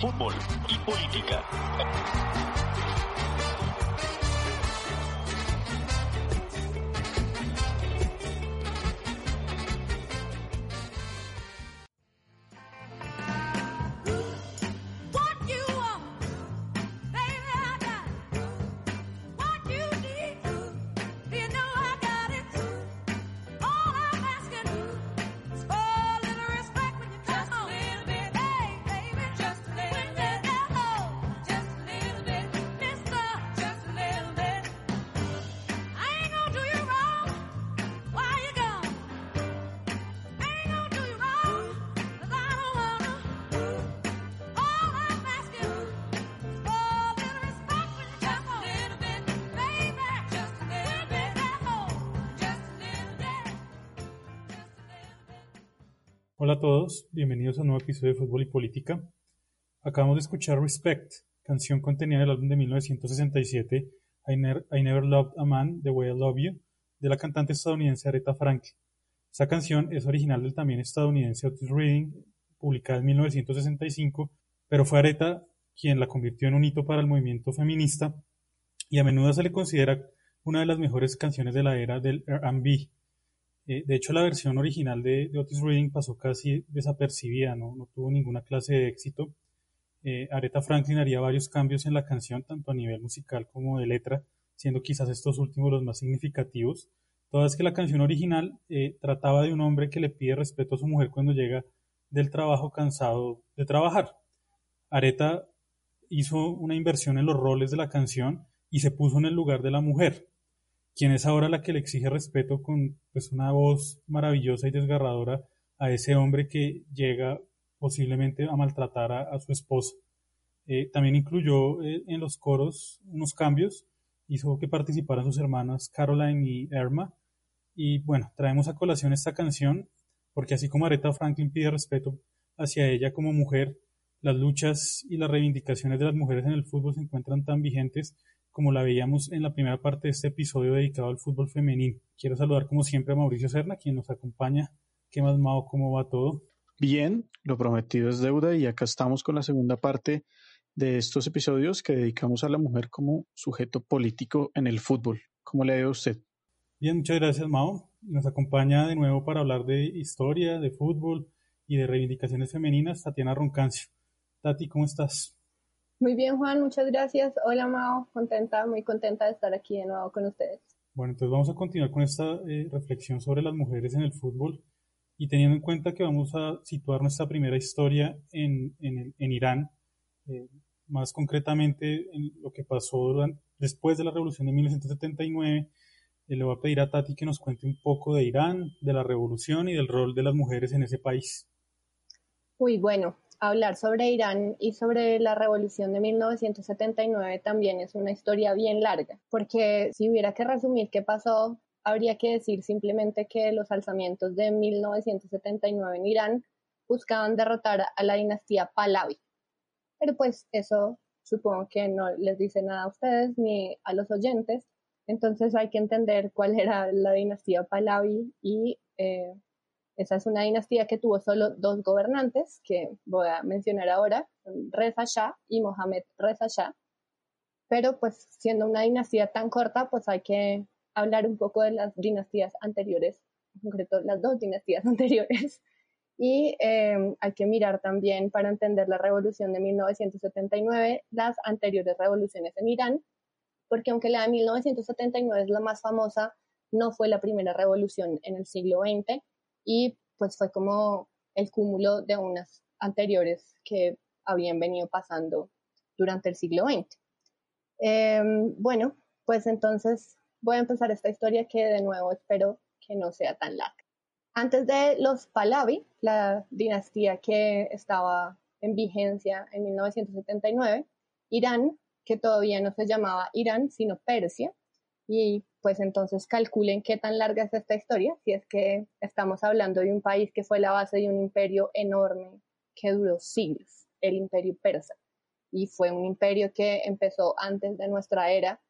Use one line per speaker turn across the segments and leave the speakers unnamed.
fútbol y política.
Todos, bienvenidos a un nuevo episodio de Fútbol y Política. Acabamos de escuchar Respect, canción contenida en el álbum de 1967 I, Never Loved a Man, The Way I Love You, de la cantante estadounidense Aretha Franklin. Esta canción es original del también estadounidense Otis Reading, publicada en 1965, pero fue Aretha quien la convirtió en un hito para el movimiento feminista y a menudo se le considera una de las mejores canciones de la era del R&B. Eh, de hecho, la versión original de, Otis Reading pasó casi desapercibida, no, tuvo ninguna clase de éxito. Eh, Aretha Franklin haría varios cambios en la canción, tanto a nivel musical como de letra, siendo quizás estos últimos los más significativos. Toda vez que la canción original eh, trataba de un hombre que le pide respeto a su mujer cuando llega del trabajo cansado de trabajar. Aretha hizo una inversión en los roles de la canción y se puso en el lugar de la mujer quien es ahora la que le exige respeto con pues, una voz maravillosa y desgarradora a ese hombre que llega posiblemente a maltratar a, su esposa. Eh, también incluyó eh, en los coros unos cambios, hizo que participaran sus hermanas Caroline y Erma. Y bueno, traemos a colación esta canción porque así como Aretha Franklin pide respeto hacia ella como mujer, las luchas y las reivindicaciones de las mujeres en el fútbol se encuentran tan vigentes como la veíamos en la primera parte de este episodio dedicado al fútbol femenino. Quiero saludar como siempre a Mauricio Serna, quien nos acompaña. ¿Qué más, Mao? ¿Cómo va todo?
Bien, lo prometido es deuda y acá estamos con la segunda parte de estos episodios que dedicamos a la mujer como sujeto político en el fútbol. ¿Cómo le ha ido a usted?
Bien, muchas gracias, Mao. Nos acompaña de nuevo para hablar de historia, de fútbol y de reivindicaciones femeninas Tatiana Roncancio. Tati, ¿cómo estás?
Muy bien, Juan, muchas gracias. Hola, Mao, contenta, muy contenta de estar aquí de nuevo con ustedes.
Bueno, entonces vamos a continuar con esta eh, reflexión sobre las mujeres en el fútbol y teniendo en cuenta que vamos a situar nuestra primera historia en, en, en Irán, eh, más concretamente en lo que pasó después de la revolución de 1979, eh, le voy a pedir a Tati que nos cuente un poco de Irán, de la revolución y del rol de las mujeres en ese país.
Uy, bueno, hablar sobre Irán y sobre la revolución de 1979 también es una historia bien larga, porque si hubiera que resumir qué pasó, habría que decir simplemente que los alzamientos de 1979 en Irán buscaban derrotar a la dinastía Pahlavi. Pero pues eso supongo que no les dice nada a ustedes ni a los oyentes, entonces hay que entender cuál era la dinastía Pahlavi y eh, esa es una dinastía que tuvo solo dos gobernantes, que voy a mencionar ahora, Reza Shah y Mohammed Reza Shah. Pero pues siendo una dinastía tan corta, pues hay que hablar un poco de las dinastías anteriores, en concreto las dos dinastías anteriores. Y em, hay que mirar también para entender la revolución de 1979, las anteriores revoluciones en Irán, porque aunque la de 1979 es la más famosa, no fue la primera revolución en el siglo XX y pues fue como el cúmulo de unas anteriores que habían venido pasando durante el siglo XX. Em, bueno, pues entonces voy a empezar esta historia que de nuevo espero que no sea tan larga. Antes de los Pahlavi, la dinastía que estaba en vigencia en 1979, Irán, que todavía no se llamaba Irán, sino Persia, y pues entonces calculen qué tan larga es esta historia, si es que estamos hablando de un país que fue la base de un imperio enorme que duró siglos, el imperio persa, y fue un imperio que empezó antes de nuestra era.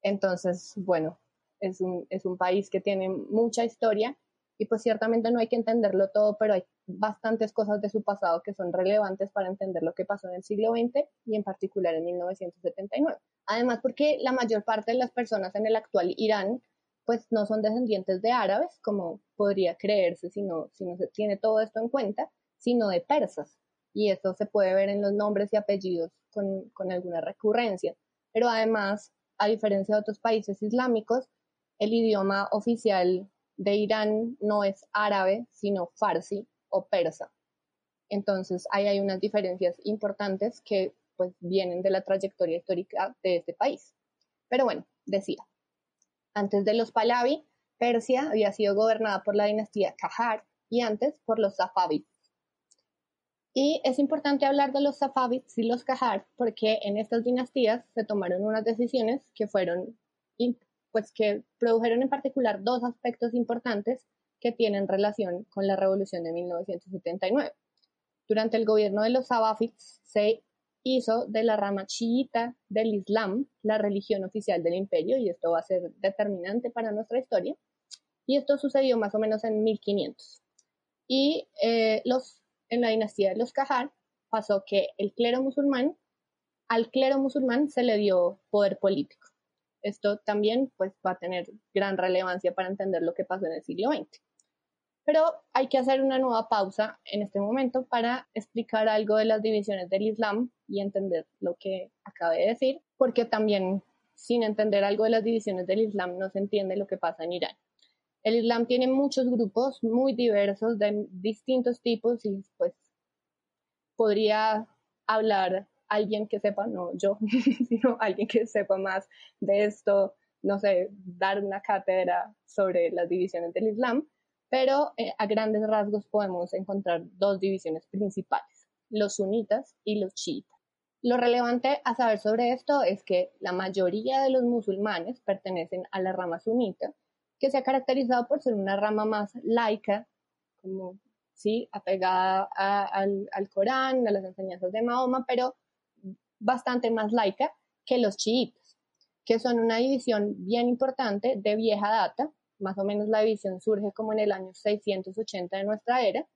Entonces, bueno, es un, es un país que tiene mucha historia y pues ciertamente no hay que entenderlo todo, pero hay bastantes cosas de su pasado que son relevantes para entender lo que pasó en el siglo XX y en particular en 1979. Además, porque la mayor parte de las personas en el actual Irán pues no son descendientes de árabes, como podría creerse si no, si no se tiene todo esto en cuenta, sino de persas. Y esto se puede ver en los nombres y apellidos con, con alguna recurrencia. Pero además, a diferencia de otros países islámicos, el idioma oficial de Irán no es árabe, sino farsi o persa. Entonces, ahí hay unas diferencias importantes que pues vienen de la trayectoria histórica de este país. Pero bueno, decía, antes de los Pahlavi, Persia había sido gobernada por la dinastía Kahar y antes por los Safavids. Y es importante hablar de los Safavids y los Kahar porque en estas dinastías se tomaron unas decisiones que fueron, pues que produjeron en particular dos aspectos importantes que tienen relación con la revolución de 1979. Durante el gobierno de los Safavids se hizo de la rama chiita del Islam la religión oficial del imperio y esto va a ser determinante para nuestra historia. Y esto sucedió más o menos en 1500. Y eh, los, en la dinastía de los Kahar pasó que el clero musulmán, al clero musulmán se le dio poder político. Esto también pues, va a tener gran relevancia para entender lo que pasó en el siglo XX. Pero hay que hacer una nueva pausa en este momento para explicar algo de las divisiones del Islam y entender lo que acabé de decir, porque también sin entender algo de las divisiones del Islam no se entiende lo que pasa en Irán. El Islam tiene muchos grupos muy diversos de distintos tipos y pues podría hablar alguien que sepa, no yo, sino alguien que sepa más de esto, no sé, dar una cátedra sobre las divisiones del Islam, pero eh, a grandes rasgos podemos encontrar dos divisiones principales, los sunitas y los chiitas. Lo relevante a saber sobre esto es que la mayoría de los musulmanes pertenecen a la rama sunita, que se ha caracterizado por ser una rama más laica, como sí, apegada al, al Corán, a las enseñanzas de Mahoma, pero bastante más laica que los chiitas, que son una división bien importante de vieja data, más o menos la división surge como en el año 680 de nuestra era,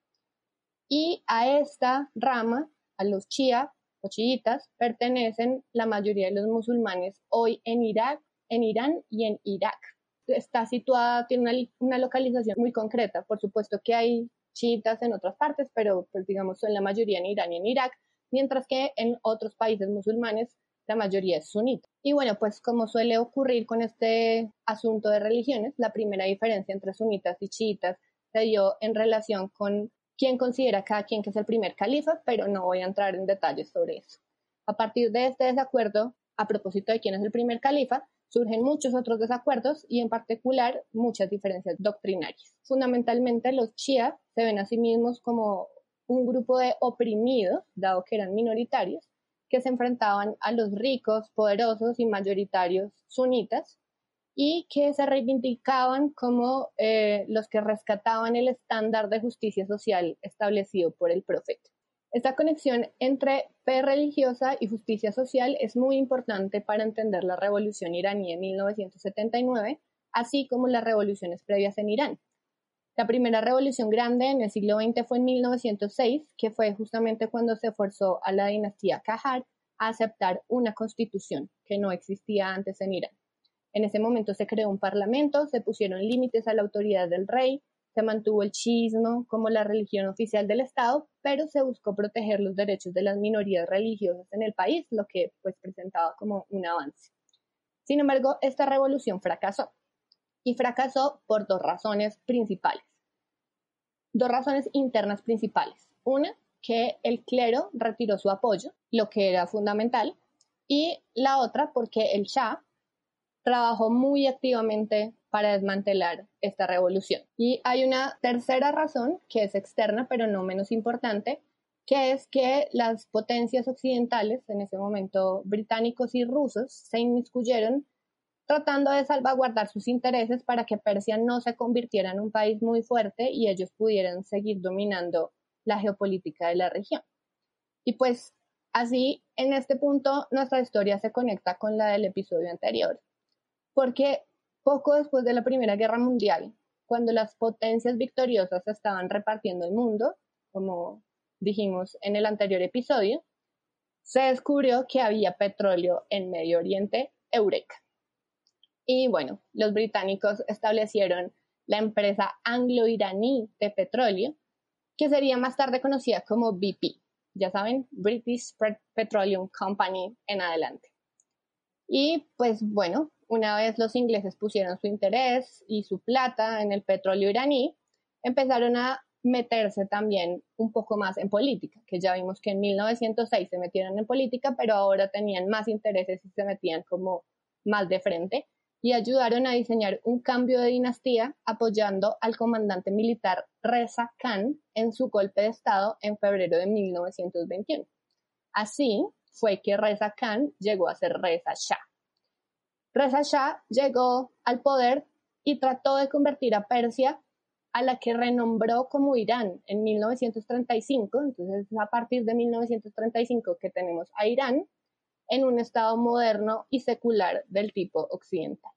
y a esta rama, a los chía o chiitas, pertenecen la mayoría de los musulmanes hoy en Irak, en Irán y en Irak. Está situada, tiene una, una localización muy concreta, por supuesto que hay chiitas en otras partes, pero pues digamos son la mayoría en Irán y en Irak, mientras que en otros países musulmanes la mayoría es sunita. Y bueno, pues como suele ocurrir con este asunto de religiones, la primera diferencia entre sunitas y chiitas se dio en relación con quién considera cada quien que es el primer califa, pero no voy a entrar en detalles sobre eso. A partir de este desacuerdo, a propósito de quién es el primer califa, surgen muchos otros desacuerdos y en particular muchas diferencias doctrinarias. Fundamentalmente los chiíes se ven a sí mismos como un grupo de oprimidos, dado que eran minoritarios, que se enfrentaban a los ricos, poderosos y mayoritarios sunitas y que se reivindicaban como eh, los que rescataban el estándar de justicia social establecido por el profeta. Esta conexión entre fe religiosa y justicia social es muy importante para entender la revolución iraní en 1979, así como las revoluciones previas en Irán. La primera revolución grande en el siglo XX fue en 1906, que fue justamente cuando se forzó a la dinastía Kahar a aceptar una constitución que no existía antes en Irán. En ese momento se creó un parlamento, se pusieron límites a la autoridad del rey, se mantuvo el chiismo como la religión oficial del Estado, pero se buscó proteger los derechos de las minorías religiosas en el país, lo que pues presentaba como un avance. Sin embargo, esta revolución fracasó y fracasó por dos razones principales. Dos razones internas principales. Una, que el clero retiró su apoyo, lo que era fundamental, y la otra porque el Shah trabajó muy activamente para desmantelar esta revolución. Y hay una tercera razón que es externa, pero no menos importante, que es que las potencias occidentales, en ese momento británicos y rusos, se inmiscuyeron tratando de salvaguardar sus intereses para que Persia no se convirtiera en un país muy fuerte y ellos pudieran seguir dominando la geopolítica de la región. Y pues así, en este punto, nuestra historia se conecta con la del episodio anterior, porque poco después de la Primera Guerra Mundial, cuando las potencias victoriosas estaban repartiendo el mundo, como dijimos en el anterior episodio, se descubrió que había petróleo en Medio Oriente, Eureka. Y bueno, los británicos establecieron la empresa anglo-iraní de petróleo, que sería más tarde conocida como BP, ya saben, British Petroleum Company en adelante. Y pues bueno, una vez los ingleses pusieron su interés y su plata en el petróleo iraní, empezaron a meterse también un poco más en política, que ya vimos que en 1906 se metieron en política, pero ahora tenían más intereses y se metían como más de frente y ayudaron a diseñar un cambio de dinastía apoyando al comandante militar Reza Khan en su golpe de Estado en febrero de 1921. Así fue que Reza Khan llegó a ser Reza Shah. Reza Shah llegó al poder y trató de convertir a Persia a la que renombró como Irán en 1935, entonces a partir de 1935 que tenemos a Irán en un estado moderno y secular del tipo occidental.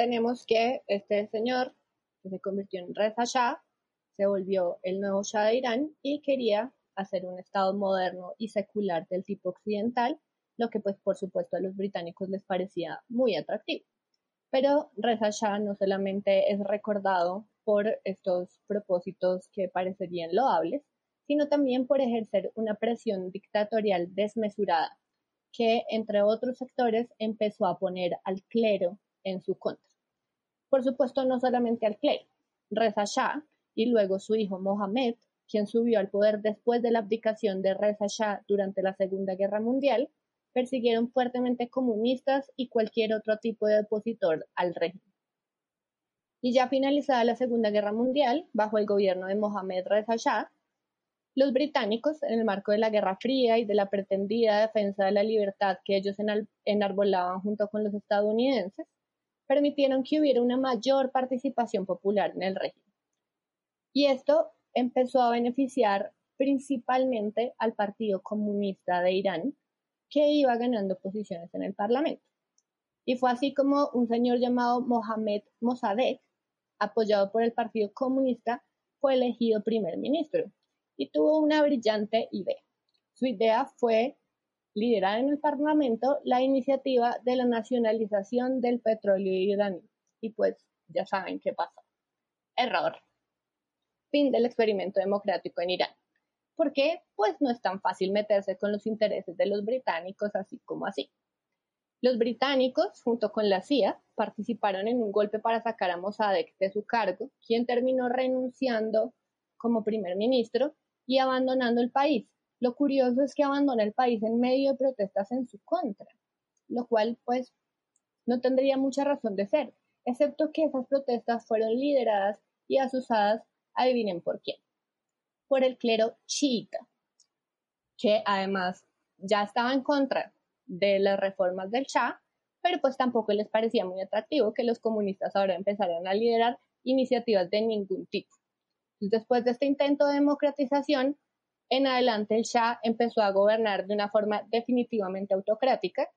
Tenemos que este señor, que se convirtió en Reza Shah, se volvió el nuevo Shah de Irán y quería hacer un Estado moderno y secular del tipo occidental, lo que pues por supuesto a los británicos les parecía muy atractivo. Pero Reza Shah no solamente es recordado por estos propósitos que parecerían loables, sino también por ejercer una presión dictatorial desmesurada que, entre otros sectores, empezó a poner al clero en su contra. Por supuesto, no solamente al clero. Reza Shah y luego su hijo Mohammed, quien subió al poder después de la abdicación de Reza Shah durante la Segunda Guerra Mundial, persiguieron fuertemente comunistas y cualquier otro tipo de opositor al régimen. Y ya finalizada la Segunda Guerra Mundial, bajo el gobierno de Mohammed Reza Shah, los británicos, en el marco de la Guerra Fría y de la pretendida defensa de la libertad que ellos enarbolaban junto con los estadounidenses, permitieron que hubiera una mayor participación popular en el régimen. Y esto empezó a beneficiar principalmente al Partido Comunista de Irán, que iba ganando posiciones en el Parlamento. Y fue así como un señor llamado Mohamed Mossadegh, apoyado por el Partido Comunista, fue elegido primer ministro y tuvo una brillante idea. Su idea fue liderar en el Parlamento la iniciativa de la nacionalización del petróleo iraní. Y pues ya saben qué pasó. Error. Fin del experimento democrático en Irán. ¿Por qué? Pues no es tan fácil meterse con los intereses de los británicos así como así. Los británicos, junto con la CIA, participaron en un golpe para sacar a Mossadegh de su cargo, quien terminó renunciando como primer ministro y abandonando el país, lo curioso es que abandona el país en medio de protestas en su contra, lo cual pues no tendría mucha razón de ser, excepto que esas protestas fueron lideradas y asusadas, adivinen por quién, por el clero chiita, que además ya estaba en contra de las reformas del Shah, pero pues tampoco les parecía muy atractivo que los comunistas ahora empezaran a liderar iniciativas de ningún tipo. Después de este intento de democratización, en adelante el Shah empezó a gobernar de una forma definitivamente autocrática.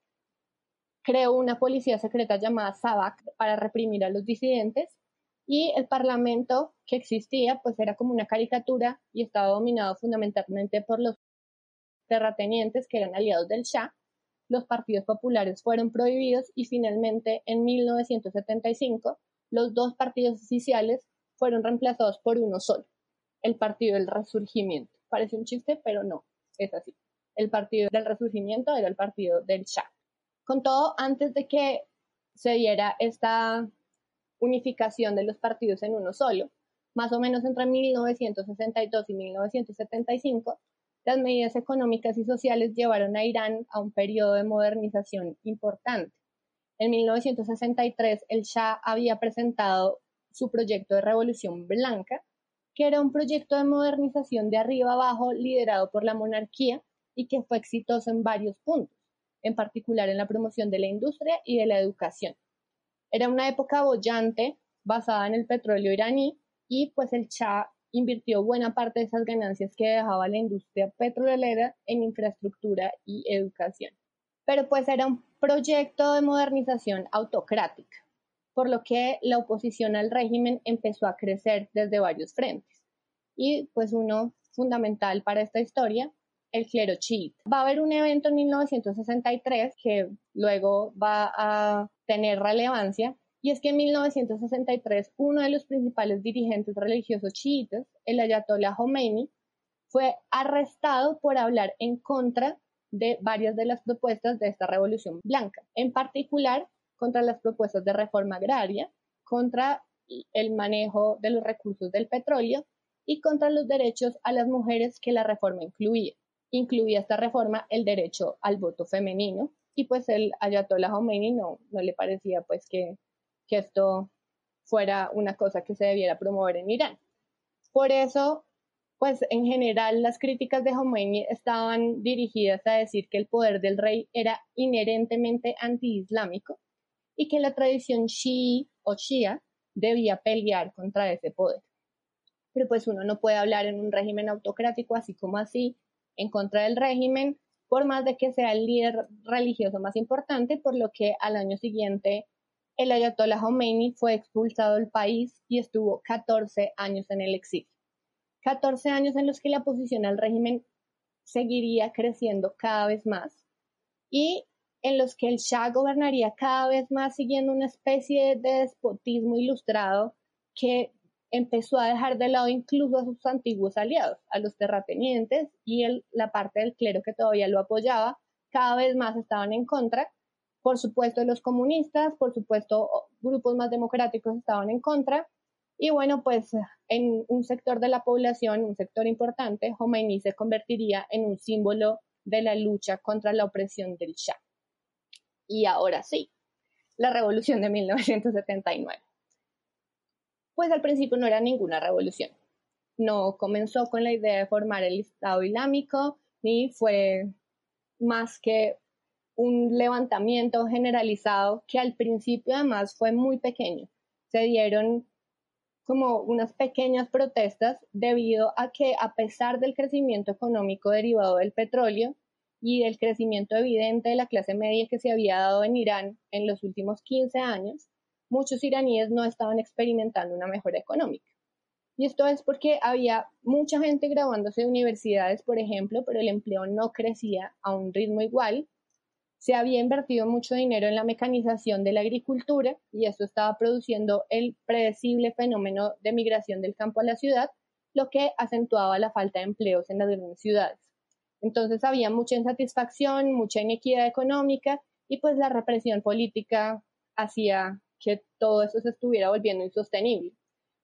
Creó una policía secreta llamada Sabak para reprimir a los disidentes y el parlamento que existía pues era como una caricatura y estaba dominado fundamentalmente por los terratenientes que eran aliados del Shah. Los partidos populares fueron prohibidos y finalmente en 1975 los dos partidos oficiales fueron reemplazados por uno solo, el Partido del Resurgimiento parece un chiste, pero no, es así. El partido del resurgimiento era el partido del Shah. Con todo, antes de que se diera esta unificación de los partidos en uno solo, más o menos entre 1962 y 1975, las medidas económicas y sociales llevaron a Irán a un periodo de modernización importante. En 1963 el Shah había presentado su proyecto de Revolución Blanca, que era un proyecto de modernización de arriba abajo liderado por la monarquía y que fue exitoso en varios puntos, en particular en la promoción de la industria y de la educación. Era una época bollante basada en el petróleo iraní y pues el Shah invirtió buena parte de esas ganancias que dejaba la industria petrolera en infraestructura y educación. Pero pues era un proyecto de modernización autocrática por lo que la oposición al régimen empezó a crecer desde varios frentes. Y pues uno fundamental para esta historia, el clero chiita. Va a haber un evento en 1963 que luego va a tener relevancia, y es que en 1963 uno de los principales dirigentes religiosos chiitas, el ayatollah Khomeini, fue arrestado por hablar en contra de varias de las propuestas de esta revolución blanca. En particular, contra las propuestas de reforma agraria, contra el manejo de los recursos del petróleo y contra los derechos a las mujeres que la reforma incluía. Incluía esta reforma el derecho al voto femenino y pues el Ayatollah Khomeini no, le parecía pues que, que esto fuera una cosa que se debiera promover en Irán. Por eso, pues en general las críticas de Khomeini estaban dirigidas a decir que el poder del rey era inherentemente antiislámico y que la tradición shií o shia debía pelear contra ese poder. Pero pues uno no puede hablar en un régimen autocrático así como así en contra del régimen, por más de que sea el líder religioso más importante, por lo que al año siguiente el Ayatollah Khomeini fue expulsado del país y estuvo 14 años en el exilio. 14 años en los que la oposición al régimen seguiría creciendo cada vez más y en los que el Shah gobernaría cada vez más siguiendo una especie de despotismo ilustrado que empezó a dejar de lado incluso a sus antiguos aliados, a los terratenientes y la parte del clero que todavía lo apoyaba, cada vez más estaban en contra. Por supuesto, los comunistas, por supuesto, grupos más democráticos estaban en contra. Y bueno, pues en un sector de la población, un sector importante, Khomeini se convertiría en un símbolo de la lucha contra la opresión del Shah. Y ahora sí, la revolución de 1979. Pues al principio no era ninguna revolución. No comenzó con la idea de formar el Estado Islámico, ni fue más que un levantamiento generalizado que al principio además fue muy pequeño. Se dieron como unas pequeñas protestas debido a que a pesar del crecimiento económico derivado del petróleo, y del crecimiento evidente de la clase media que se había dado en Irán en los últimos 15 años, muchos iraníes no estaban experimentando una mejora económica. Y esto es porque había mucha gente graduándose de universidades, por ejemplo, pero el empleo no crecía a un ritmo igual. Se había invertido mucho dinero en la mecanización de la agricultura y esto estaba produciendo el predecible fenómeno de migración del campo a la ciudad, lo que acentuaba la falta de empleos en las grandes ciudades. Entonces había mucha insatisfacción, mucha inequidad económica y pues la represión política hacía que todo eso se estuviera volviendo insostenible.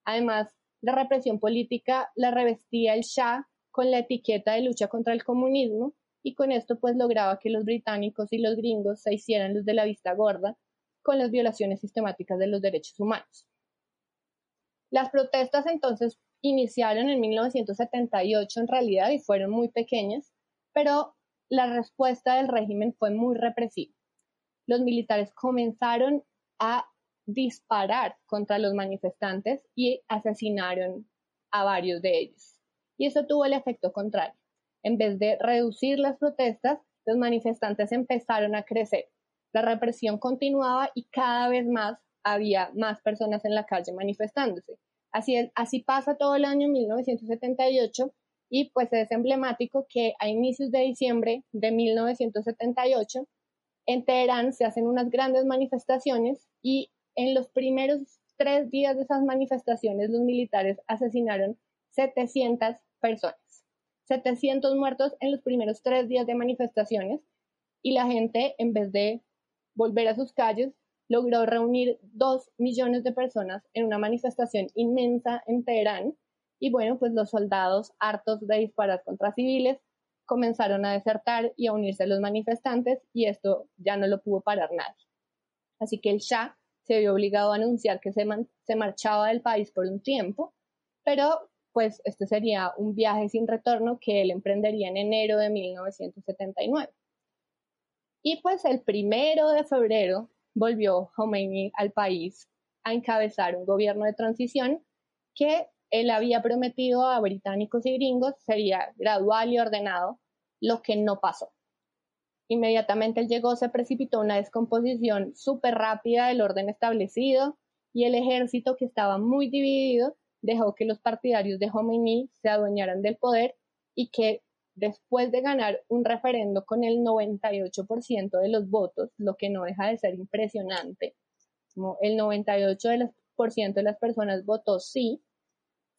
Además, la represión política la revestía el Shah con la etiqueta de lucha contra el comunismo y con esto pues lograba que los británicos y los gringos se hicieran los de la vista gorda con las violaciones sistemáticas de los derechos humanos. Las protestas entonces iniciaron en 1978 en realidad y fueron muy pequeñas, pero la respuesta del régimen fue muy represiva. Los militares comenzaron a disparar contra los manifestantes y asesinaron a varios de ellos. Y eso tuvo el efecto contrario. En vez de reducir las protestas, los manifestantes empezaron a crecer. La represión continuaba y cada vez más había más personas en la calle manifestándose. Así, pasa todo el año 1978 y pues es emblemático que a inicios de diciembre de 1978 en Teherán se hacen unas grandes manifestaciones y en los primeros tres días de esas manifestaciones los militares asesinaron 700 personas. 700 muertos en los primeros tres días de manifestaciones y la gente en vez de volver a sus calles logró reunir dos millones de personas en una manifestación inmensa en Teherán y bueno, pues los soldados, hartos de disparar contra civiles, comenzaron a desertar y a unirse a los manifestantes y esto ya no lo pudo parar nadie. Así que el Shah se vio obligado a anunciar que se, se marchaba del país por un tiempo, pero pues este sería un viaje sin retorno que él emprendería en enero de 1979. Y pues el primero de febrero volvió Khomeini al país a encabezar un gobierno de transición que él había prometido a británicos y gringos sería gradual y ordenado, lo que no pasó. Inmediatamente él llegó, se precipitó una descomposición súper rápida del orden establecido y el ejército, que estaba muy dividido, dejó que los partidarios de Khomeini se adueñaran del poder y que después de ganar un referendo con el 98% de los votos, lo que no deja de ser impresionante, como el 98% de las personas votó sí,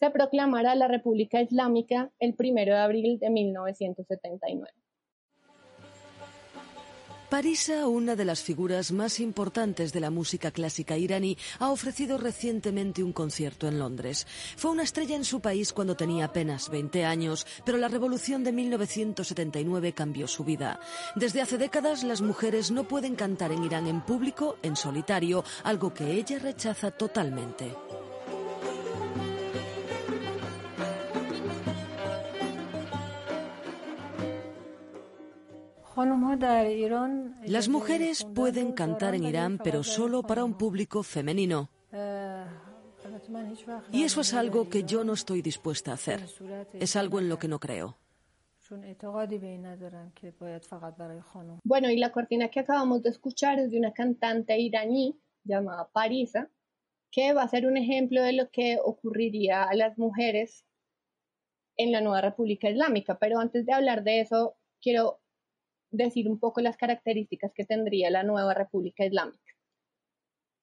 se proclamará la República Islámica el 1 de abril de 1979.
Parisa, una de las figuras más importantes de la música clásica iraní, ha ofrecido recientemente un concierto en Londres. Fue una estrella en su país cuando tenía apenas 20 años, pero la revolución de 1979 cambió su vida. Desde hace décadas las mujeres no pueden cantar en Irán en público, en solitario, algo que ella rechaza totalmente. Las mujeres pueden cantar en Irán, pero solo para un público femenino. Y eso es algo que yo no estoy dispuesta a hacer. Es algo en lo que no creo.
Bueno, y la cortina que acabamos de escuchar es de una cantante iraní llamada Parisa, que va a ser un ejemplo de lo que ocurriría a las mujeres en la nueva República Islámica. Pero antes de hablar de eso, quiero decir un poco las características que tendría la nueva República Islámica.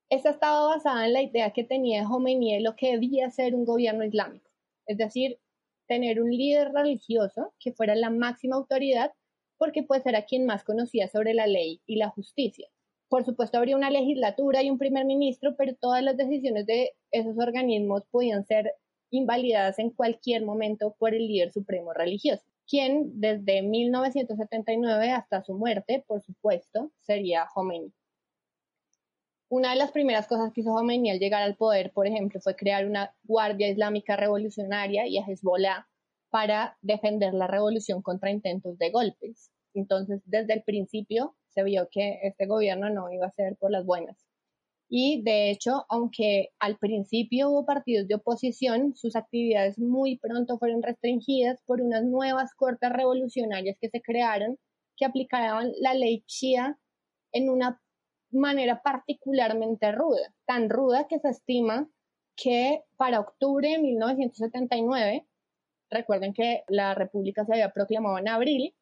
Esta estaba basada en la idea que tenía Khomeini de lo que debía ser un gobierno islámico, es decir, tener un líder religioso que fuera la máxima autoridad porque pues era quien más conocía sobre la ley y la justicia. Por supuesto habría una legislatura y un primer ministro, pero todas las decisiones de esos organismos podían ser invalidadas en cualquier momento por el líder supremo religioso quien desde 1979 hasta su muerte, por supuesto, sería Khomeini. Una de las primeras cosas que hizo Khomeini al llegar al poder, por ejemplo, fue crear una Guardia Islámica Revolucionaria y a Hezbollah para defender la revolución contra intentos de golpes. Entonces, desde el principio se vio que este gobierno no iba a ser por las buenas. Y de hecho, aunque al principio hubo partidos de oposición, sus actividades muy pronto fueron restringidas por unas nuevas cortes revolucionarias que se crearon que aplicaban la ley Shia en una manera particularmente ruda, tan ruda que se estima que para octubre de 1979, recuerden que la República se había proclamado en abril,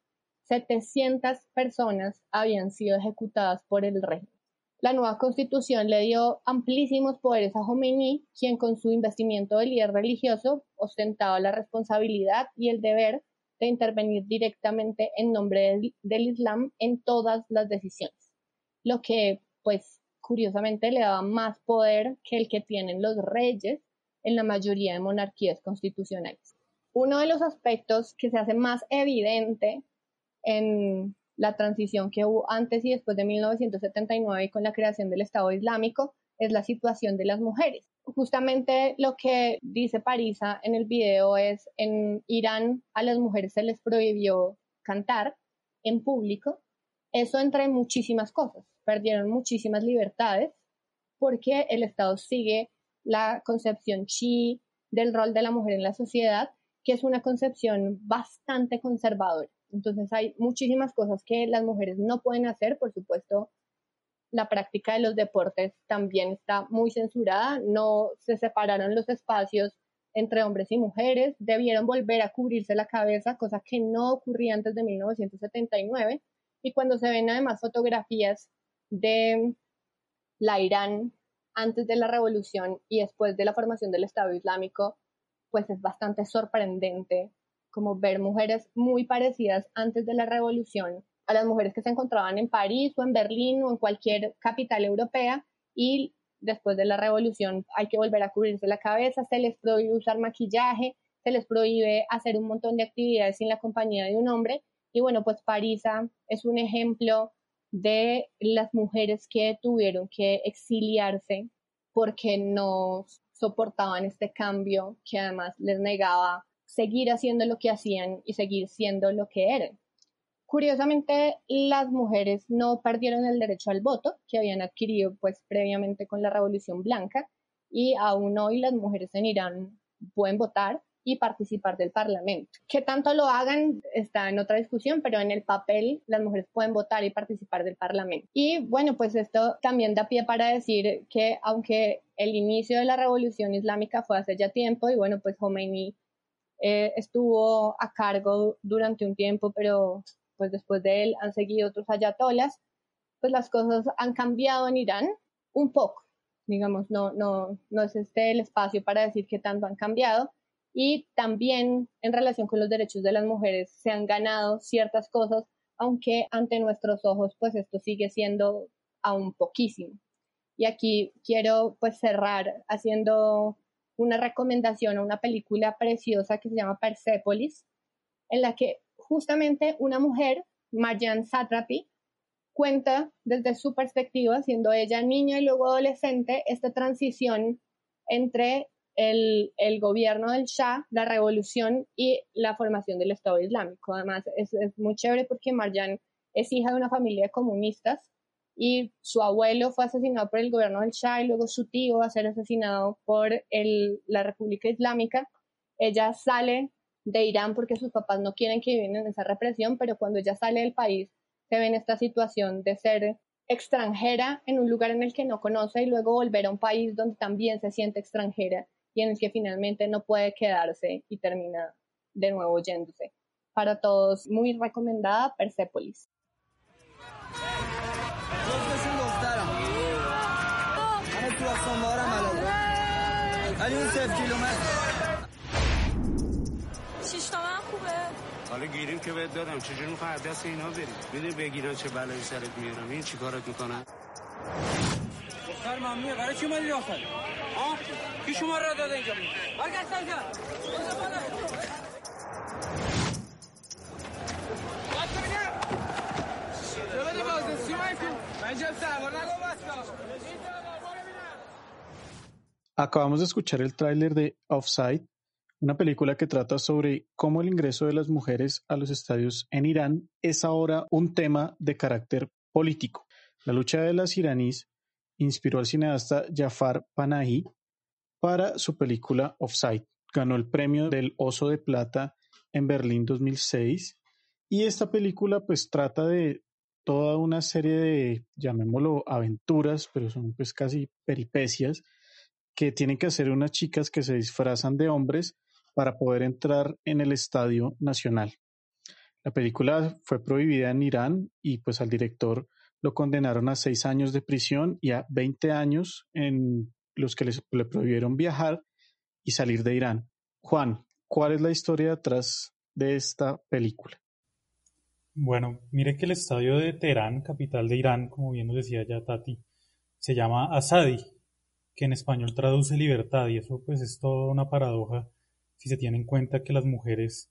700 personas habían sido ejecutadas por el régimen. La nueva constitución le dio amplísimos poderes a Khomeini, quien con su investimiento de líder religioso ostentaba la responsabilidad y el deber de intervenir directamente en nombre del, Islam en todas las decisiones, lo que pues curiosamente le daba más poder que el que tienen los reyes en la mayoría de monarquías constitucionales. Uno de los aspectos que se hace más evidente en la transición que hubo antes y después de 1979 y con la creación del Estado Islámico es la situación de las mujeres. Justamente lo que dice Parisa en el video es en Irán a las mujeres se les prohibió cantar en público. Eso entre muchísimas cosas. Perdieron muchísimas libertades porque el Estado sigue la concepción chi del rol de la mujer en la sociedad, que es una concepción bastante conservadora. Entonces hay muchísimas cosas que las mujeres no pueden hacer, por supuesto. La práctica de los deportes también está muy censurada, no se separaron los espacios entre hombres y mujeres, debieron volver a cubrirse la cabeza, cosa que no ocurría antes de 1979. Y cuando se ven además fotografías de la Irán antes de la revolución y después de la formación del Estado Islámico, pues es bastante sorprendente como ver mujeres muy parecidas antes de la revolución a las mujeres que se encontraban en París o en Berlín o en cualquier capital europea y después de la revolución hay que volver a cubrirse la cabeza, se les prohíbe usar maquillaje, se les prohíbe hacer un montón de actividades sin la compañía de un hombre. Y bueno, pues Parisa es un ejemplo de las mujeres que tuvieron que exiliarse porque no soportaban este cambio que además les negaba seguir haciendo lo que hacían y seguir siendo lo que eran. Curiosamente, las mujeres no perdieron el derecho al voto que habían adquirido pues previamente con la Revolución Blanca y aún hoy las mujeres en Irán pueden votar y participar del Parlamento. Que tanto lo hagan está en otra discusión, pero en el papel las mujeres pueden votar y participar del Parlamento. Y bueno, pues esto también da pie para decir que aunque el inicio de la revolución islámica fue hace ya tiempo y bueno, pues Khomeini eh, estuvo a cargo durante un tiempo, pero pues después de él han seguido otros ayatolas, pues las cosas han cambiado en Irán un poco, digamos, no, no, no es este el espacio para decir que tanto han cambiado, y también en relación con los derechos de las mujeres se han ganado ciertas cosas, aunque ante nuestros ojos pues esto sigue siendo aún poquísimo. Y aquí quiero pues cerrar haciendo una recomendación a una película preciosa que se llama Persepolis, en la que justamente una mujer, Marjan Satrapi, cuenta desde su perspectiva, siendo ella niña y luego adolescente, esta transición entre el, gobierno del Shah, la revolución y la formación del Estado Islámico. Además, es, muy chévere porque Marjan es hija de una familia de comunistas y su abuelo fue asesinado por el gobierno del Shah y luego su tío va a ser asesinado por la República Islámica. Ella sale de Irán porque sus papás no quieren que vivan en esa represión, pero cuando ella sale del país se ve en esta situación de ser extranjera en un lugar en el que no conoce y luego volver a un país donde también se siente extranjera y en el que finalmente no puede quedarse y termina de nuevo yéndose. Para todos, muy recomendada Persepolis.
حالا گیریم که بهت دادم چجوری می‌خوای دست اینا بری می‌دونی بگیرن چه بلایی سرت میارم این چیکارت می‌کنن دختر ممنوعه برای چی اومدی داخل ها کی شما را داده اینجا برگشت اینجا
Acabamos de escuchar el tráiler de Offside, una película que trata sobre cómo el ingreso de las mujeres a los estadios en Irán es ahora un tema de carácter político. La lucha de las iraníes inspiró al cineasta Jafar Panahi para su película Offside. Ganó el premio del Oso de Plata en Berlín 2006 y esta película pues trata de toda una serie de, llamémoslo, aventuras, pero son pues casi peripecias que tienen que hacer unas chicas que se disfrazan de hombres para poder entrar en el Estadio Nacional. La película fue prohibida en Irán y pues al director lo condenaron a seis años de prisión y a 20 años en los que le prohibieron viajar y salir de Irán. Juan, ¿cuál es la historia detrás de esta película?
Bueno, mire que el estadio de Teherán, capital de Irán, como bien nos decía ya Tati, se llama Asadi, que en español traduce libertad, y eso pues es toda una paradoja si se tiene en cuenta que las mujeres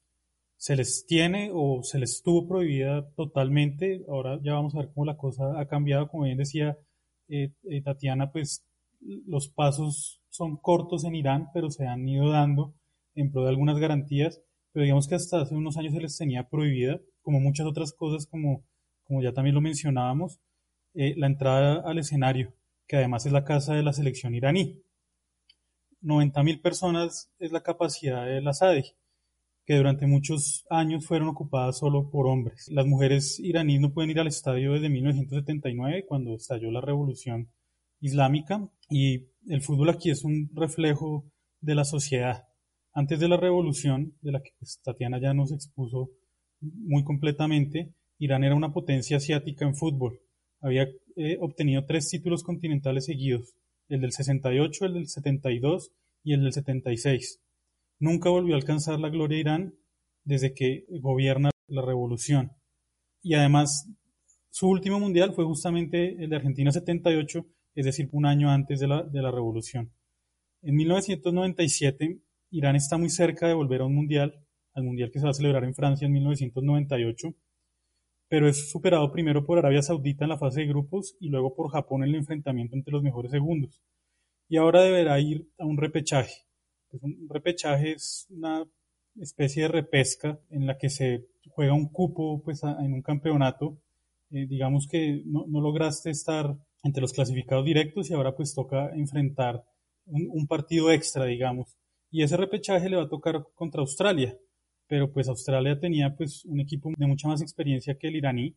se les tiene o se les estuvo prohibida totalmente. Ahora ya vamos a ver cómo la cosa ha cambiado. Como bien decía eh, eh, Tatiana, pues los pasos son cortos en Irán, pero se han ido dando en pro de algunas garantías. Pero digamos que hasta hace unos años se les tenía prohibida, como muchas otras cosas, como, como ya también lo mencionábamos, eh, la entrada al escenario, que además es la casa de la selección iraní. 90.000 personas es la capacidad de la SADI, que durante muchos años fueron ocupadas solo por hombres. Las mujeres iraníes no pueden ir al estadio desde 1979, cuando estalló la revolución islámica, y el fútbol aquí es un reflejo de la sociedad. Antes de la revolución, de la que pues, Tatiana ya nos expuso muy completamente, Irán era una potencia asiática en fútbol. Había eh, obtenido tres títulos continentales seguidos, el del 68, el del 72 y el del 76. Nunca volvió a alcanzar la gloria Irán desde que gobierna la revolución. Y además, su último mundial fue justamente el de Argentina 78, es decir, un año antes de la, de la revolución. En 1997, Irán está muy cerca de volver a un mundial, al mundial que se va a celebrar en Francia en 1998, pero es superado primero por Arabia Saudita en la fase de grupos y luego por Japón en el enfrentamiento entre los mejores segundos. Y ahora deberá ir a un repechaje. Pues un repechaje es una especie de repesca en la que se juega un cupo pues, en un campeonato. Eh, digamos que no, lograste estar entre los clasificados directos y ahora pues toca enfrentar un partido extra, digamos. Y ese repechaje le va a tocar contra Australia pero pues Australia tenía pues un equipo de mucha más experiencia que el iraní,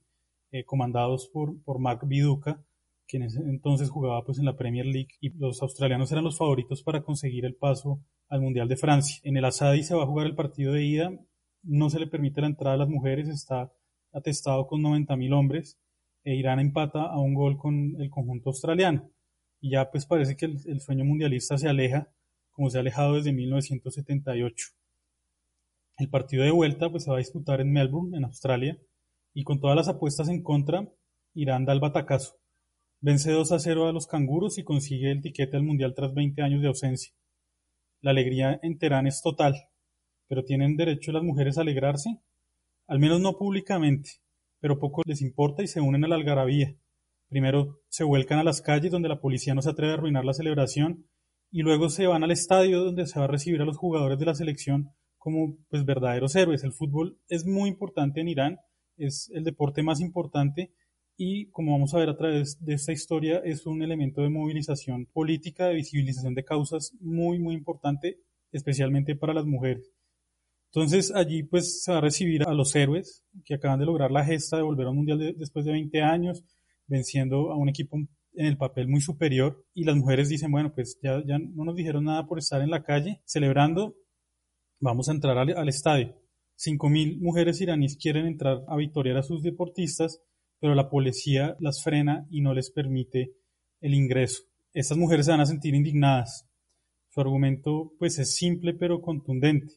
eh, comandados por, por Mark Viduka, que en ese entonces jugaba pues en la Premier League y los australianos eran los favoritos para conseguir el paso al Mundial de Francia. En el Asadi se va a jugar el partido de ida, no se le permite la entrada a las mujeres, está atestado con 90.000 hombres e Irán empata a un gol con el conjunto australiano. Y ya pues parece que el, el sueño mundialista se aleja, como se ha alejado desde 1978. El partido de vuelta pues, se va a disputar en Melbourne, en Australia, y con todas las apuestas en contra, Irán da el batacazo. Vence 2 a 0 a los canguros y consigue el tiquete al Mundial tras 20 años de ausencia. La alegría en Teherán es total, pero ¿tienen derecho las mujeres a alegrarse? Al menos no públicamente, pero poco les importa y se unen a la algarabía. Primero se vuelcan a las calles donde la policía no se atreve a arruinar la celebración y luego se van al estadio donde se va a recibir a los jugadores de la selección como pues verdaderos héroes. El fútbol es muy importante en Irán, es el deporte más importante y como vamos a ver a través de esta historia es un elemento de movilización política, de visibilización de causas muy muy importante, especialmente para las mujeres. Entonces allí pues se va a recibir a los héroes que acaban de lograr la gesta de volver a un mundial después de 20 años, venciendo a un equipo en el papel muy superior y las mujeres dicen, bueno, pues ya, ya no nos dijeron nada por estar en la calle celebrando, Vamos a entrar al, estadio. 5.000 mujeres iraníes quieren entrar a victoriar a sus deportistas, pero la policía las frena y no les permite el ingreso. Estas mujeres se van a sentir indignadas. Su argumento pues es simple pero contundente.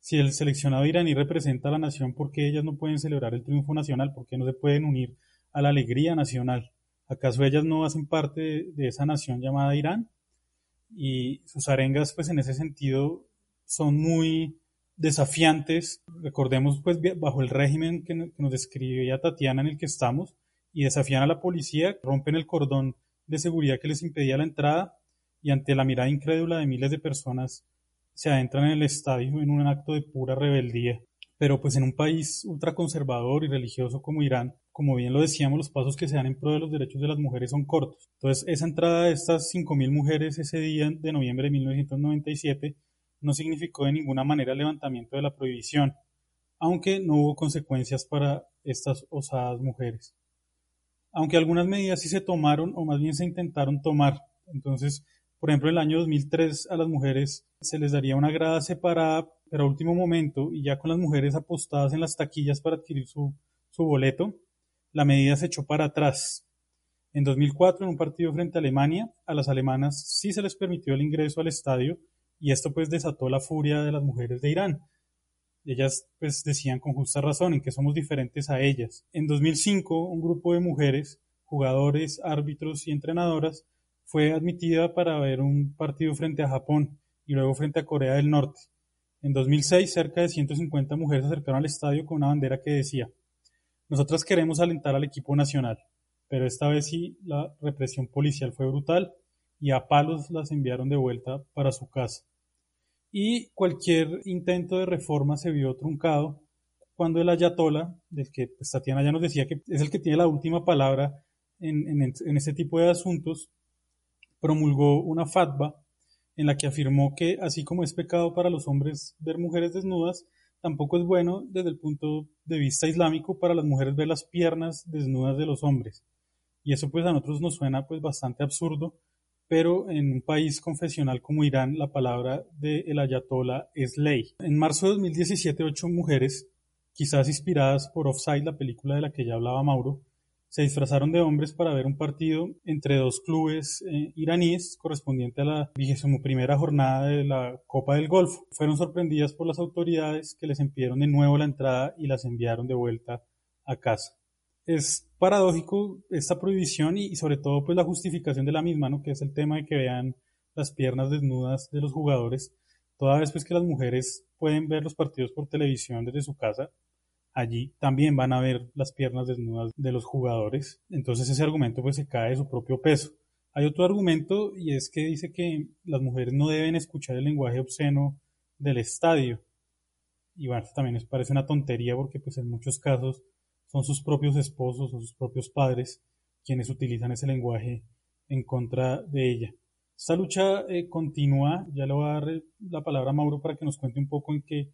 Si el seleccionado iraní representa a la nación, ¿por qué ellas no pueden celebrar el triunfo nacional? ¿Por qué no se pueden unir a la alegría nacional? ¿Acaso ellas no hacen parte de esa nación llamada Irán? Y sus arengas pues en ese sentido son muy desafiantes. Recordemos, pues, bajo el régimen que, nos describía Tatiana en el que estamos, y desafían a la policía, rompen el cordón de seguridad que les impedía la entrada, y ante la mirada incrédula de miles de personas, se adentran en el estadio en un acto de pura rebeldía. Pero pues en un país ultraconservador y religioso como Irán, como bien lo decíamos, los pasos que se dan en pro de los derechos de las mujeres son cortos. Entonces, esa entrada de estas 5.000 mujeres ese día de noviembre de 1997 no significó de ninguna manera el levantamiento de la prohibición, aunque no hubo consecuencias para estas osadas mujeres. Aunque algunas medidas sí se tomaron, o más bien se intentaron tomar. Entonces, por ejemplo, en el año 2003 a las mujeres se les daría una grada separada, pero a último momento, y ya con las mujeres apostadas en las taquillas para adquirir su, su boleto, la medida se echó para atrás. En 2004, en un partido frente a Alemania, a las alemanas sí se les permitió el ingreso al estadio, y esto pues desató la furia de las mujeres de Irán. Ellas pues decían con justa razón en que somos diferentes a ellas. En 2005 un grupo de mujeres, jugadores, árbitros y entrenadoras fue admitida para ver un partido frente a Japón y luego frente a Corea del Norte. En 2006 cerca de 150 mujeres acercaron al estadio con una bandera que decía nosotras queremos alentar al equipo nacional, pero esta vez sí la represión policial fue brutal y a palos las enviaron de vuelta para su casa y cualquier intento de reforma se vio truncado cuando el ayatola, del que pues, Tatiana ya nos decía que es el que tiene la última palabra en, en, este tipo de asuntos, promulgó una fatwa en la que afirmó que así como es pecado para los hombres ver mujeres desnudas, tampoco es bueno desde el punto de vista islámico para las mujeres ver las piernas desnudas de los hombres. Y eso pues a nosotros nos suena pues bastante absurdo, pero en un país confesional como Irán la palabra del el ayatollah es ley. En marzo de 2017, ocho mujeres, quizás inspiradas por Offside, la película de la que ya hablaba Mauro, se disfrazaron de hombres para ver un partido entre dos clubes eh, iraníes correspondiente a la vigésimo primera jornada de la Copa del Golfo. Fueron sorprendidas por las autoridades que les impidieron de nuevo la entrada y las enviaron de vuelta a casa. Es paradójico esta prohibición y, sobre todo pues la justificación de la misma, ¿no? que es el tema de que vean las piernas desnudas de los jugadores, toda vez pues que las mujeres pueden ver los partidos por televisión desde su casa, allí también van a ver las piernas desnudas de los jugadores. Entonces ese argumento pues se cae de su propio peso. Hay otro argumento y es que dice que las mujeres no deben escuchar el lenguaje obsceno del estadio. Y bueno, también les parece una tontería porque pues en muchos casos son sus propios esposos o sus propios padres quienes utilizan ese lenguaje en contra de ella. Esta lucha eh, continúa, ya le voy a dar la palabra a Mauro para que nos cuente un poco en qué,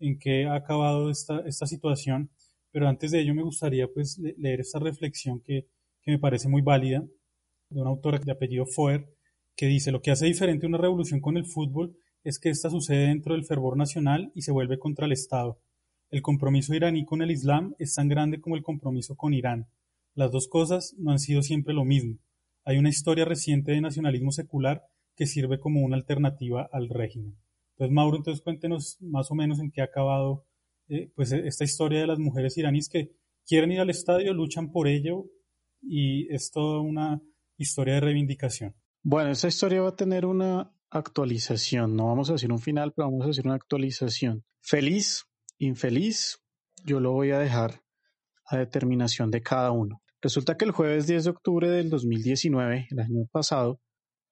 en qué ha acabado esta, esta situación, pero antes de ello me gustaría pues leer esta reflexión que, que me parece muy válida de una autora de apellido Foer, que dice, lo que hace diferente una revolución con el fútbol es que ésta sucede dentro del fervor nacional y se vuelve contra el Estado. El compromiso iraní con el Islam es tan grande como el compromiso con Irán. Las dos cosas no han sido siempre lo mismo. Hay una historia reciente de nacionalismo secular que sirve como una alternativa al régimen. Entonces, Mauro, entonces cuéntenos más o menos en qué ha acabado eh, pues esta historia de las mujeres iraníes que quieren ir al estadio, luchan por ello y es toda una historia de reivindicación.
Bueno, esta historia va a tener una actualización. No vamos a decir un final, pero vamos a decir una actualización. Feliz, infeliz, yo lo voy a dejar a determinación de cada uno. Resulta que el jueves 10 de octubre del 2019, el año pasado,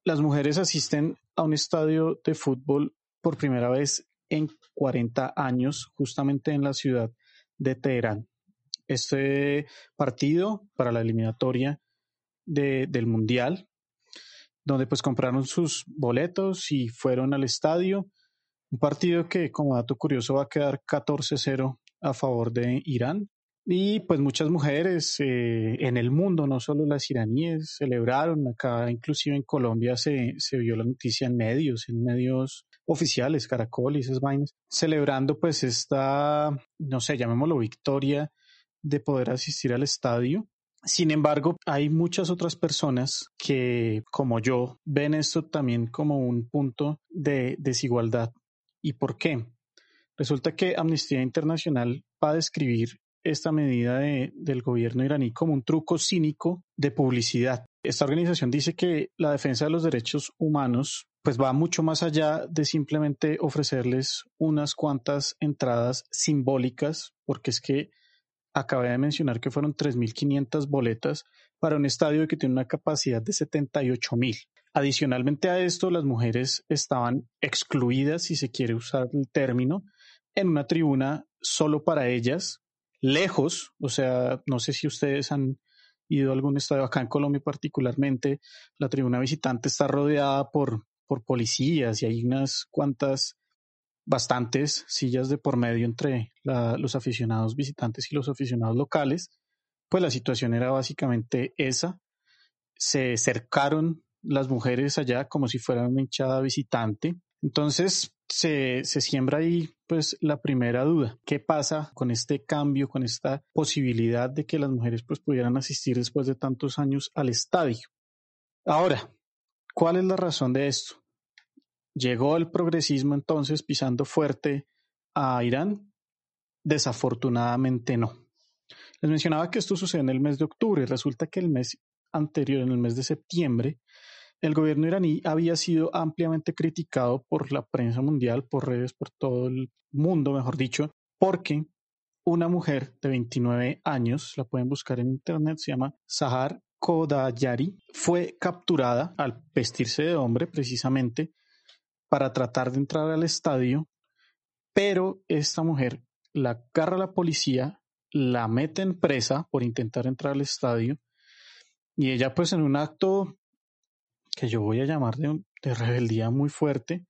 las mujeres asisten a un estadio de fútbol por primera vez en 40 años, justamente en la ciudad de Teherán. Este partido para la eliminatoria del Mundial donde pues compraron sus boletos y fueron al estadio. Un partido que, como dato curioso, va a quedar 14-0 a favor de Irán. Y pues muchas mujeres eh, en el mundo, no solo las iraníes, celebraron. Acá, inclusive en Colombia, se, se vio la noticia en medios, en medios oficiales, Caracol y esas vainas, celebrando pues esta, no sé, llamémoslo victoria de poder asistir al estadio. Sin embargo, hay muchas otras personas que, como yo, ven esto también como un punto de desigualdad. ¿Y por qué? Resulta que Amnistía Internacional va a describir esta medida del gobierno iraní como un truco cínico de publicidad. Esta organización dice que la defensa de los derechos humanos pues va mucho más allá de simplemente ofrecerles unas cuantas entradas simbólicas, porque es que acabé de mencionar que fueron 3.500 boletas para un estadio que tiene una capacidad de 78.000. Adicionalmente a esto, las mujeres estaban excluidas, si se quiere usar el término, en una tribuna solo para ellas, lejos, o sea, no sé si ustedes han ido a algún estadio acá en Colombia particularmente, la tribuna visitante está rodeada por, por policías y hay unas cuantas bastantes sillas de por medio entre los aficionados visitantes y los aficionados locales, pues la situación era básicamente esa. Se cercaron las mujeres allá como si fueran una hinchada visitante. Entonces se, se siembra ahí pues la primera duda. ¿Qué pasa con este cambio, con esta posibilidad de que las mujeres pues pudieran asistir después de tantos años al estadio? Ahora, ¿cuál es la razón de esto? ¿Llegó el progresismo entonces pisando fuerte a Irán? Desafortunadamente no. Les mencionaba que esto sucede en el mes de octubre. Resulta que el mes anterior, en el mes de septiembre, el gobierno iraní había sido ampliamente criticado por la prensa mundial, por redes, por todo el mundo, mejor dicho, porque una mujer de 29 años, la pueden buscar en internet, se llama Sahar Kodayari, fue capturada al vestirse de hombre precisamente para tratar de entrar al estadio, pero esta mujer la agarra la policía, la mete en presa por intentar entrar al estadio y ella pues en un acto que yo voy a llamar de, de rebeldía muy fuerte,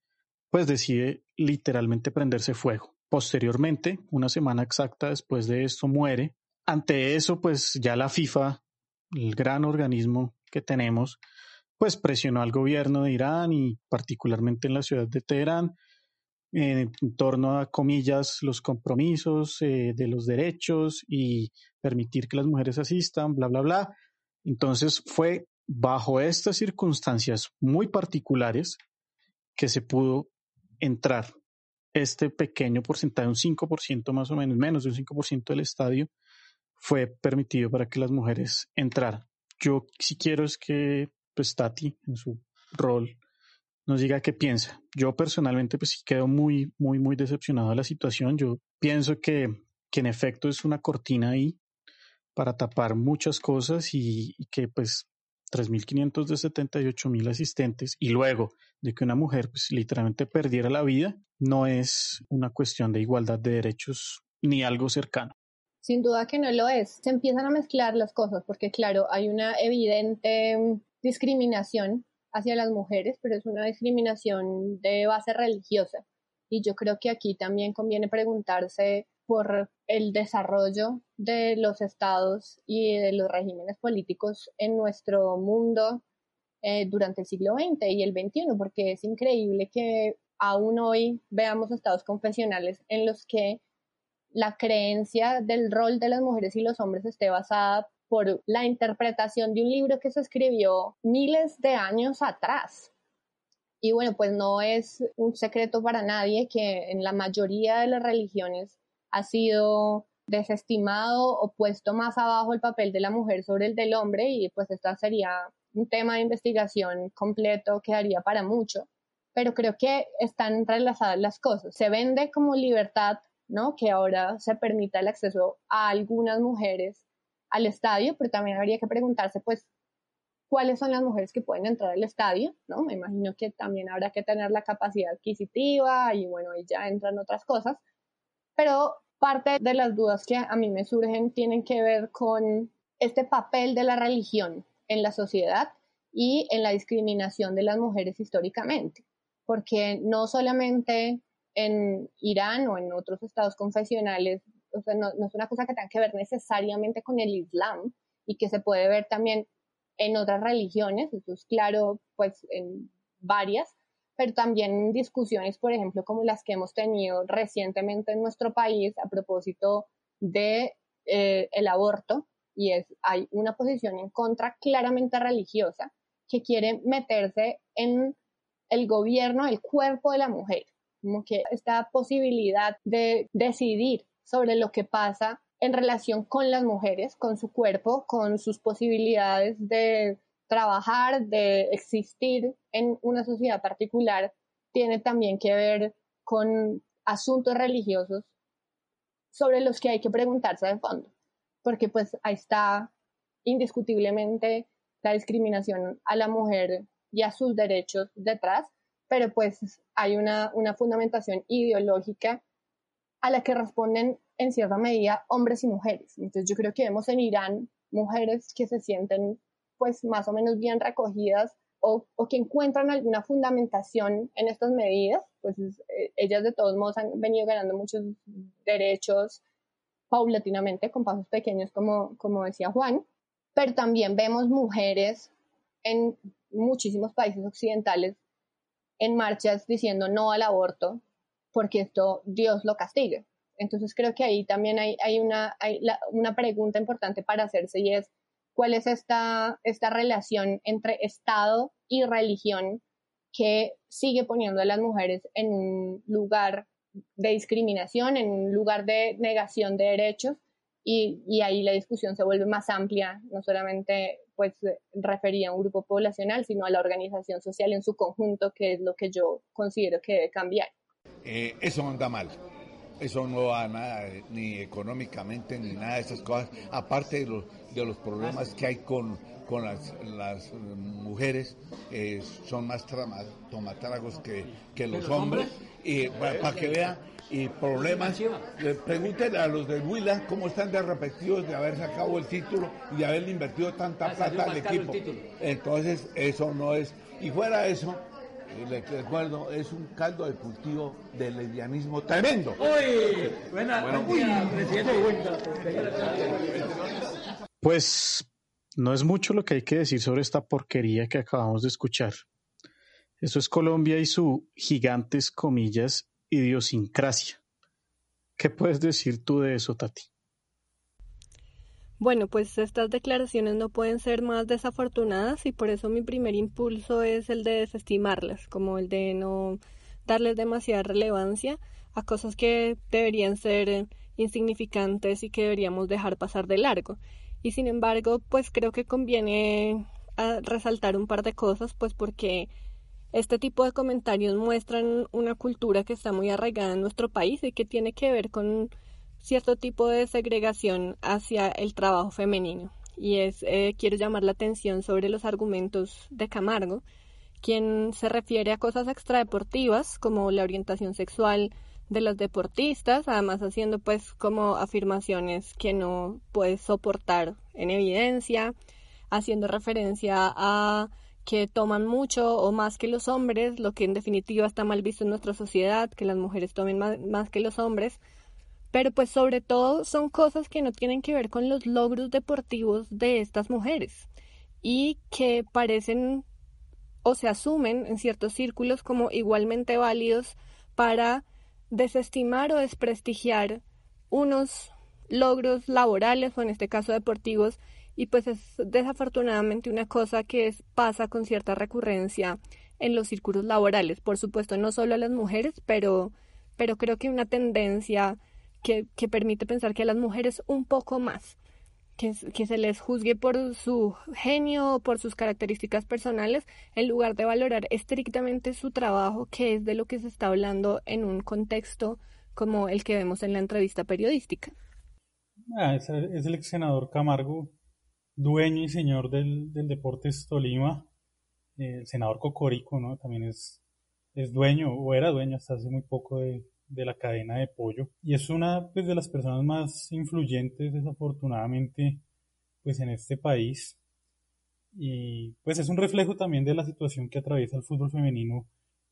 pues decide literalmente prenderse fuego. Posteriormente, una semana exacta después de esto, muere. Ante eso, pues ya la FIFA, el gran organismo que tenemos, pues presionó al gobierno de Irán y particularmente en la ciudad de Teherán en torno a, comillas, los compromisos eh, de los derechos y permitir que las mujeres asistan, bla, bla, bla. Entonces fue bajo estas circunstancias muy particulares que se pudo entrar este pequeño porcentaje, un 5% más o menos, menos de un 5% del estadio, fue permitido para que las mujeres entraran. Yo si quiero es que pues Tati en su rol nos diga qué piensa. Yo personalmente pues sí quedo muy, muy, muy decepcionado de la situación. Yo pienso que que en efecto es una cortina ahí para tapar muchas cosas y, y que pues 3.500 de 78.000 asistentes y luego de que una mujer pues, literalmente perdiera la vida, no es una cuestión de igualdad de derechos ni algo cercano.
Sin duda que no lo es. Se empiezan a mezclar las cosas porque, claro, hay una evidente mm, discriminación hacia las mujeres, pero es una discriminación de base religiosa. Y yo creo que aquí también conviene preguntarse por el desarrollo de los estados y de los regímenes políticos en nuestro mundo eh, durante el siglo XX y el XXI, porque es increíble que aún hoy veamos estados confesionales en los que la creencia del rol de las mujeres y los hombres esté basada por la interpretación de un libro que se escribió miles de años atrás. Y bueno, pues no es un secreto para nadie que en la mayoría de las religiones ha sido desestimado o puesto más abajo el papel de la mujer sobre el del hombre y pues esta sería un tema de investigación completo que daría para mucho. Pero creo que están relacionadas las cosas. Se vende como libertad ¿no? Que ahora se permita el acceso a algunas mujeres al estadio, pero también habría que preguntarse, pues, cuáles son las mujeres que pueden entrar al estadio, ¿no? Me imagino que también habrá que tener la capacidad adquisitiva y bueno, ahí ya entran otras cosas, pero parte de las dudas que a mí me surgen tienen que ver con este papel de la religión en la sociedad y en la discriminación de las mujeres históricamente, porque no solamente en Irán o en otros estados confesionales, o sea, no, es una cosa que tenga que ver necesariamente con el Islam y que se puede ver también en otras religiones, eso es claro, pues en varias, pero también discusiones, por ejemplo, como las que hemos tenido recientemente en nuestro país a propósito de eh, el aborto, y es, hay una posición en contra claramente religiosa que quiere meterse en el gobierno, el cuerpo de la mujer como que esta posibilidad de decidir sobre lo que pasa en relación con las mujeres, con su cuerpo, con sus posibilidades de trabajar, de existir en una sociedad particular, tiene también que ver con asuntos religiosos sobre los que hay que preguntarse de fondo, porque pues ahí está indiscutiblemente la discriminación a la mujer y a sus derechos detrás, pero pues hay una, fundamentación ideológica a la que responden en cierta medida hombres y mujeres. Entonces yo creo que vemos en Irán mujeres que se sienten pues más o menos bien recogidas o, que encuentran alguna fundamentación en estas medidas, pues eh, ellas de todos modos han venido ganando muchos derechos paulatinamente, con pasos pequeños, como, como decía Juan, pero también vemos mujeres en muchísimos países occidentales en marchas diciendo no al aborto, porque esto Dios lo castigue. Entonces creo que ahí también hay, hay, una, hay una pregunta importante para hacerse y es cuál es esta, esta relación entre Estado y religión que sigue poniendo a las mujeres en un lugar de discriminación, en un lugar de negación de derechos y, y ahí la discusión se vuelve más amplia, no solamente pues refería a un grupo poblacional, sino a la organización social en su conjunto, que es lo que yo considero que debe cambiar.
Eh, eso anda mal. Eso no va nada, ni económicamente, ni nada de esas cosas, aparte de los, de los problemas que hay con, con las, las mujeres, eh, son más tomatragos que, que los hombres. Y para que vean, y problemas. Pregúntenle a los del Huila cómo están de repetidos de haber sacado el título y de haberle invertido tanta plata al equipo. Entonces, eso no es. Y fuera eso, eh, le recuerdo, es un caldo de cultivo de lesbianismo tremendo.
Uy, buena, presidente.
Pues no es mucho lo que hay que decir sobre esta porquería que acabamos de escuchar. Eso es Colombia y su gigantes comillas idiosincrasia. ¿Qué puedes decir tú de eso, Tati?
Bueno, pues estas declaraciones no pueden ser más desafortunadas y por eso mi primer impulso es el de desestimarlas, como el de no darles demasiada relevancia a cosas que deberían ser insignificantes y que deberíamos dejar pasar de largo. Y sin embargo, pues creo que conviene ah, resaltar un par de cosas, pues porque este tipo de comentarios muestran una cultura que está muy arraigada en nuestro país y que tiene que ver con,
cierto tipo de segregación hacia el trabajo femenino. Y es, eh, quiero llamar la atención sobre los argumentos de Camargo, quien se refiere a cosas extradeportivas como la orientación sexual de los deportistas, además haciendo pues como afirmaciones que no puedes soportar en evidencia, haciendo referencia a que toman mucho o más que los hombres, lo que en definitiva está mal visto en nuestra sociedad, que las mujeres tomen más, que los hombres, pero pues sobre todo son cosas que no tienen que ver con los logros deportivos de estas mujeres y que parecen o se asumen en ciertos círculos como igualmente válidos para desestimar o desprestigiar unos logros laborales o en este caso deportivos y pues es desafortunadamente una cosa que pasa con cierta recurrencia en los círculos laborales, por supuesto no solo a las mujeres, pero, pero creo que una tendencia que, que permite pensar que a las mujeres un poco más que, se les juzgue por su genio o por sus características personales, en lugar de valorar estrictamente su trabajo, que es de lo que se está hablando en un contexto como el que vemos en la entrevista periodística.
Ah, es, el ex senador Camargo, dueño y señor del, del Deportes Tolima, el senador Cocorico, ¿no? También es, es dueño, o era dueño hasta hace muy poco de, de la cadena de pollo. Y es una pues, de las personas más influyentes desafortunadamente pues en este país. Y pues es un reflejo también de la situación que atraviesa el fútbol femenino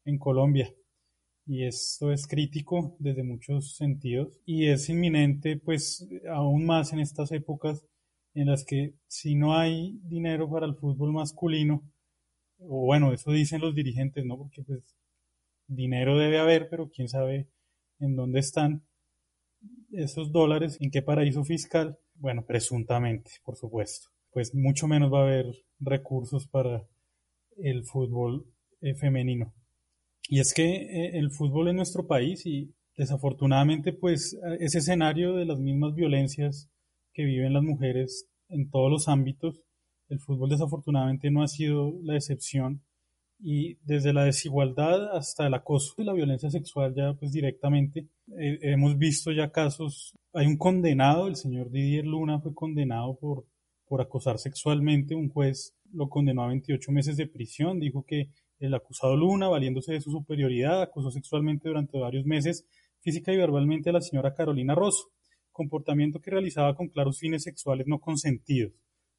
en Colombia. Y esto es crítico desde muchos sentidos. Y es inminente pues aún más en estas épocas en las que si no hay dinero para el fútbol masculino o bueno eso dicen los dirigentes no porque pues dinero debe haber pero quién sabe en dónde están esos dólares, en qué paraíso fiscal, bueno, presuntamente, por supuesto, pues mucho menos va a haber recursos para el fútbol eh, femenino. Y es que eh, el fútbol en nuestro país y desafortunadamente pues ese escenario de las mismas violencias que viven las mujeres en todos los ámbitos, el fútbol desafortunadamente no ha sido la excepción y desde la desigualdad hasta el acoso y la violencia sexual ya pues directamente eh, hemos visto ya casos. Hay un condenado el señor Didier Luna fue condenado por por acosar sexualmente. Un juez lo condenó a 28 meses de prisión. Dijo que el acusado Luna valiéndose de su superioridad acosó sexualmente durante varios meses física y verbalmente a la señora Carolina Rosso. Comportamiento que realizaba con claros fines sexuales no consentidos.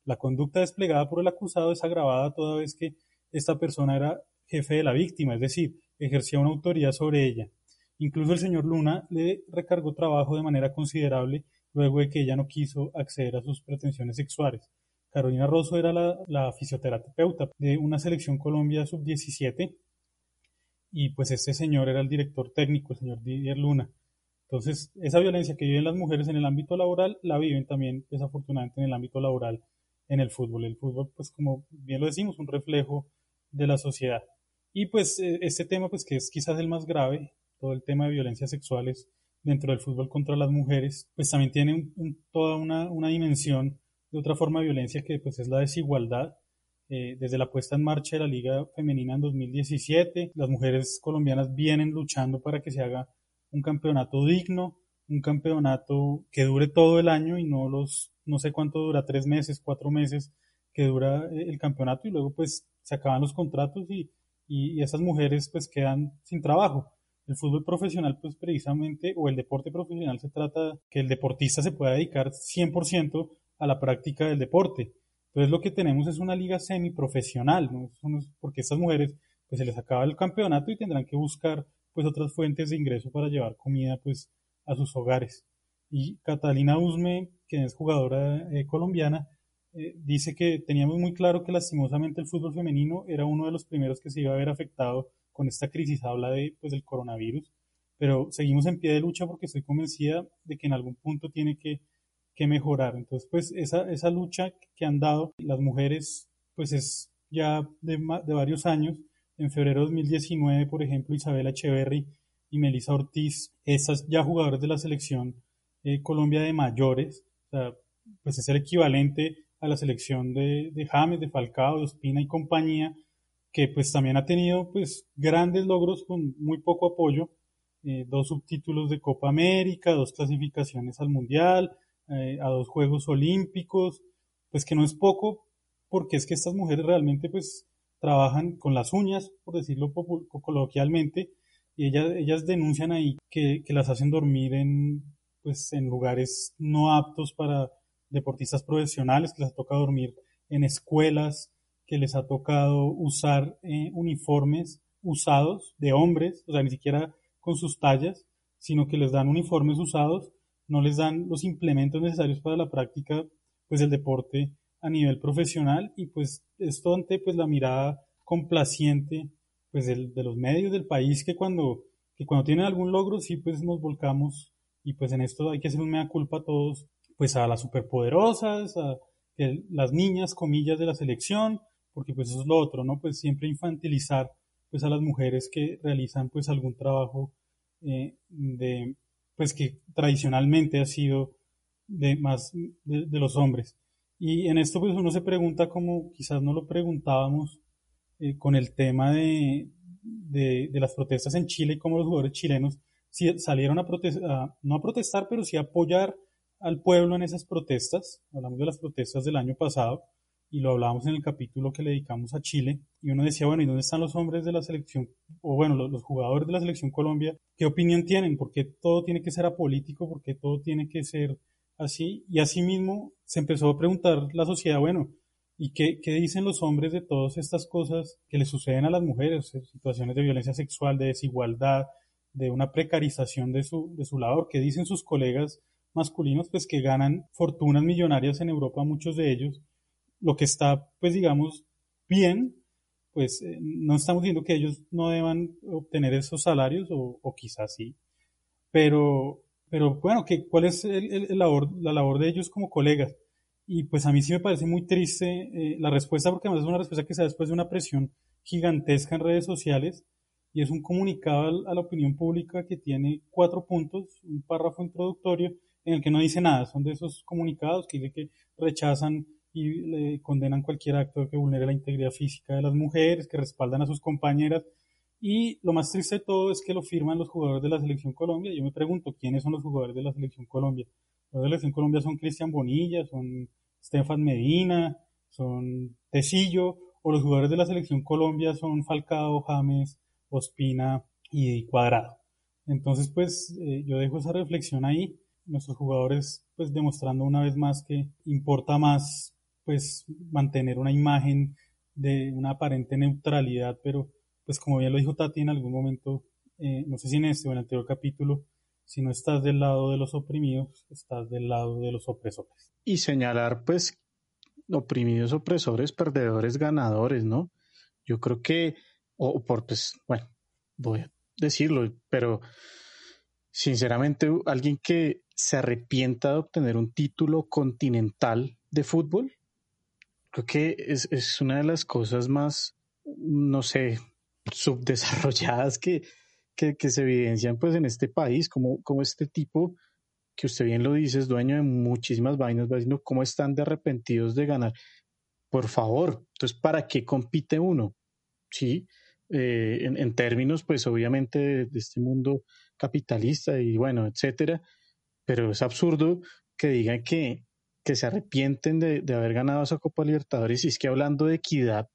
La conducta desplegada por el acusado es agravada toda vez que esta persona era jefe de la víctima, es decir, ejercía una autoridad sobre ella. Incluso el señor Luna le recargó trabajo de manera considerable luego de que ella no quiso acceder a sus pretensiones sexuales. Carolina Rosso era la, fisioterapeuta de una selección Colombia sub-17 y pues este señor era el director técnico, el señor Didier Luna. Entonces, esa violencia que viven las mujeres en el ámbito laboral la viven también desafortunadamente en el ámbito laboral en el fútbol. El fútbol, pues como bien lo decimos, un reflejo de la sociedad. Y pues e, este tema, pues que es quizás el más grave, todo el tema de violencias sexuales dentro del fútbol contra las mujeres, pues también tiene toda una, una, dimensión de otra forma de violencia que pues es la desigualdad. Eh, desde la puesta en marcha de la Liga Femenina en 2017, las mujeres colombianas vienen luchando para que se haga un campeonato digno, un campeonato que dure todo el año y no los, no sé cuánto dura, tres meses, cuatro meses que dura eh, el campeonato y luego pues se acaban los contratos y, y, esas mujeres pues quedan sin trabajo. El fútbol profesional pues precisamente o el deporte profesional se trata que el deportista se pueda dedicar 100% a la práctica del deporte. Entonces lo que tenemos es una liga semiprofesional, ¿no? porque estas mujeres pues se les acaba el campeonato y tendrán que buscar pues otras fuentes de ingreso para llevar comida pues a sus hogares. Y Catalina Usme, que es jugadora eh, colombiana, eh, dice que teníamos muy claro que lastimosamente el fútbol femenino era uno de los primeros que se iba a ver afectado con esta crisis, habla de, pues, del coronavirus, pero seguimos en pie de lucha porque estoy convencida de que en algún punto tiene que, que mejorar. Entonces, pues esa, esa lucha que han dado las mujeres, pues es ya de, de varios años. En febrero de 2019, por ejemplo, Isabela Echeverry y Melissa Ortiz, estas ya jugadoras de la selección eh, Colombia de mayores, pues es el equivalente a la selección de, de James, de Falcao, de Ospina y compañía, que pues también ha tenido pues grandes logros con muy poco apoyo eh, dos subtítulos de Copa América, dos clasificaciones al Mundial, eh, a dos Juegos Olímpicos, pues que no es poco, porque es que estas mujeres realmente pues trabajan con las uñas, por decirlo coloquialmente, y ellas, ellas denuncian ahí que, que las hacen dormir en, pues, en lugares no aptos para deportistas profesionales, que les toca dormir en escuelas, que les ha tocado usar eh, uniformes usados de hombres, o sea, ni siquiera con sus tallas, sino que les dan uniformes usados, no les dan los implementos necesarios para la práctica pues del deporte a nivel profesional. Y pues esto ante pues la mirada complaciente pues de los medios del país que cuando que cuando tienen algún logro sí pues nos volcamos. Y pues en esto hay que hacer un mea culpa a todos pues a las superpoderosas a las niñas comillas de la selección porque pues eso es lo otro, ¿no? Pues siempre infantilizar pues a las mujeres que realizan pues algún trabajo eh, de pues que tradicionalmente ha sido de más de, los hombres. Y en esto pues uno se pregunta como quizás no lo preguntábamos eh, con el tema de, de, las protestas en Chile y cómo los jugadores chilenos si salieron a protestar, no a protestar, pero sí a apoyar al pueblo en esas protestas. Hablamos de las protestas del año pasado y lo hablábamos en el capítulo que le dedicamos a Chile, y uno decía, bueno, ¿y dónde están los hombres de la selección, o bueno, los, jugadores de la selección Colombia? ¿Qué opinión tienen? ¿Por qué todo tiene que ser apolítico? ¿Por qué todo tiene que ser así? Y así mismo se empezó a preguntar la sociedad, bueno, ¿y qué, qué dicen los hombres de todas estas cosas que le suceden a las mujeres? Situaciones de violencia sexual, de desigualdad, de una precarización de su, de su labor. ¿Qué dicen sus colegas masculinos? Pues que ganan fortunas millonarias en Europa, muchos de ellos, lo que está, pues digamos, bien, pues eh, no estamos diciendo que ellos no deban obtener esos salarios, o, quizás sí, pero, pero bueno, que, ¿cuál es el, labor, la labor de ellos como colegas? Y pues a mí sí me parece muy triste eh, la respuesta, porque además es una respuesta que se da después de una presión gigantesca en redes sociales, y es un comunicado a la opinión pública que tiene cuatro puntos, un párrafo introductorio en el que no dice nada, son de esos comunicados que dice que rechazan y le condenan cualquier acto que vulnere la integridad física de las mujeres, que respaldan a sus compañeras. Y lo más triste de todo es que lo firman los jugadores de la Selección Colombia. Yo me pregunto, ¿quiénes son los jugadores de la Selección Colombia? Los de la Selección Colombia son Cristian Bonilla, son Stefan Medina, son Tecillo, o los jugadores de la Selección Colombia son Falcao, James, Ospina y Cuadrado. Entonces, pues eh, yo dejo esa reflexión ahí. Nuestros jugadores, pues demostrando una vez más que importa más pues mantener una imagen de una aparente neutralidad, pero pues como bien lo dijo Tati en algún momento, eh, no sé si en este o en el anterior capítulo, si no estás del lado de los oprimidos, estás del lado de los opresores.
Y señalar pues oprimidos, opresores, perdedores, ganadores, ¿no? Yo creo que, o por pues, bueno, voy a decirlo, pero sinceramente alguien que se arrepienta de obtener un título continental de fútbol, Creo que es, es una de las cosas más, no sé, subdesarrolladas que, que, se evidencian pues en este país, como, como este tipo, que usted bien lo dice, es dueño de muchísimas vainas, va diciendo cómo están de arrepentidos de ganar. Por favor, entonces, ¿para qué compite uno? Sí, eh, en, en, términos, pues obviamente de, de, este mundo capitalista y bueno, etcétera, pero es absurdo que digan que, que se arrepienten de, haber ganado esa Copa Libertadores. Y es que hablando de equidad,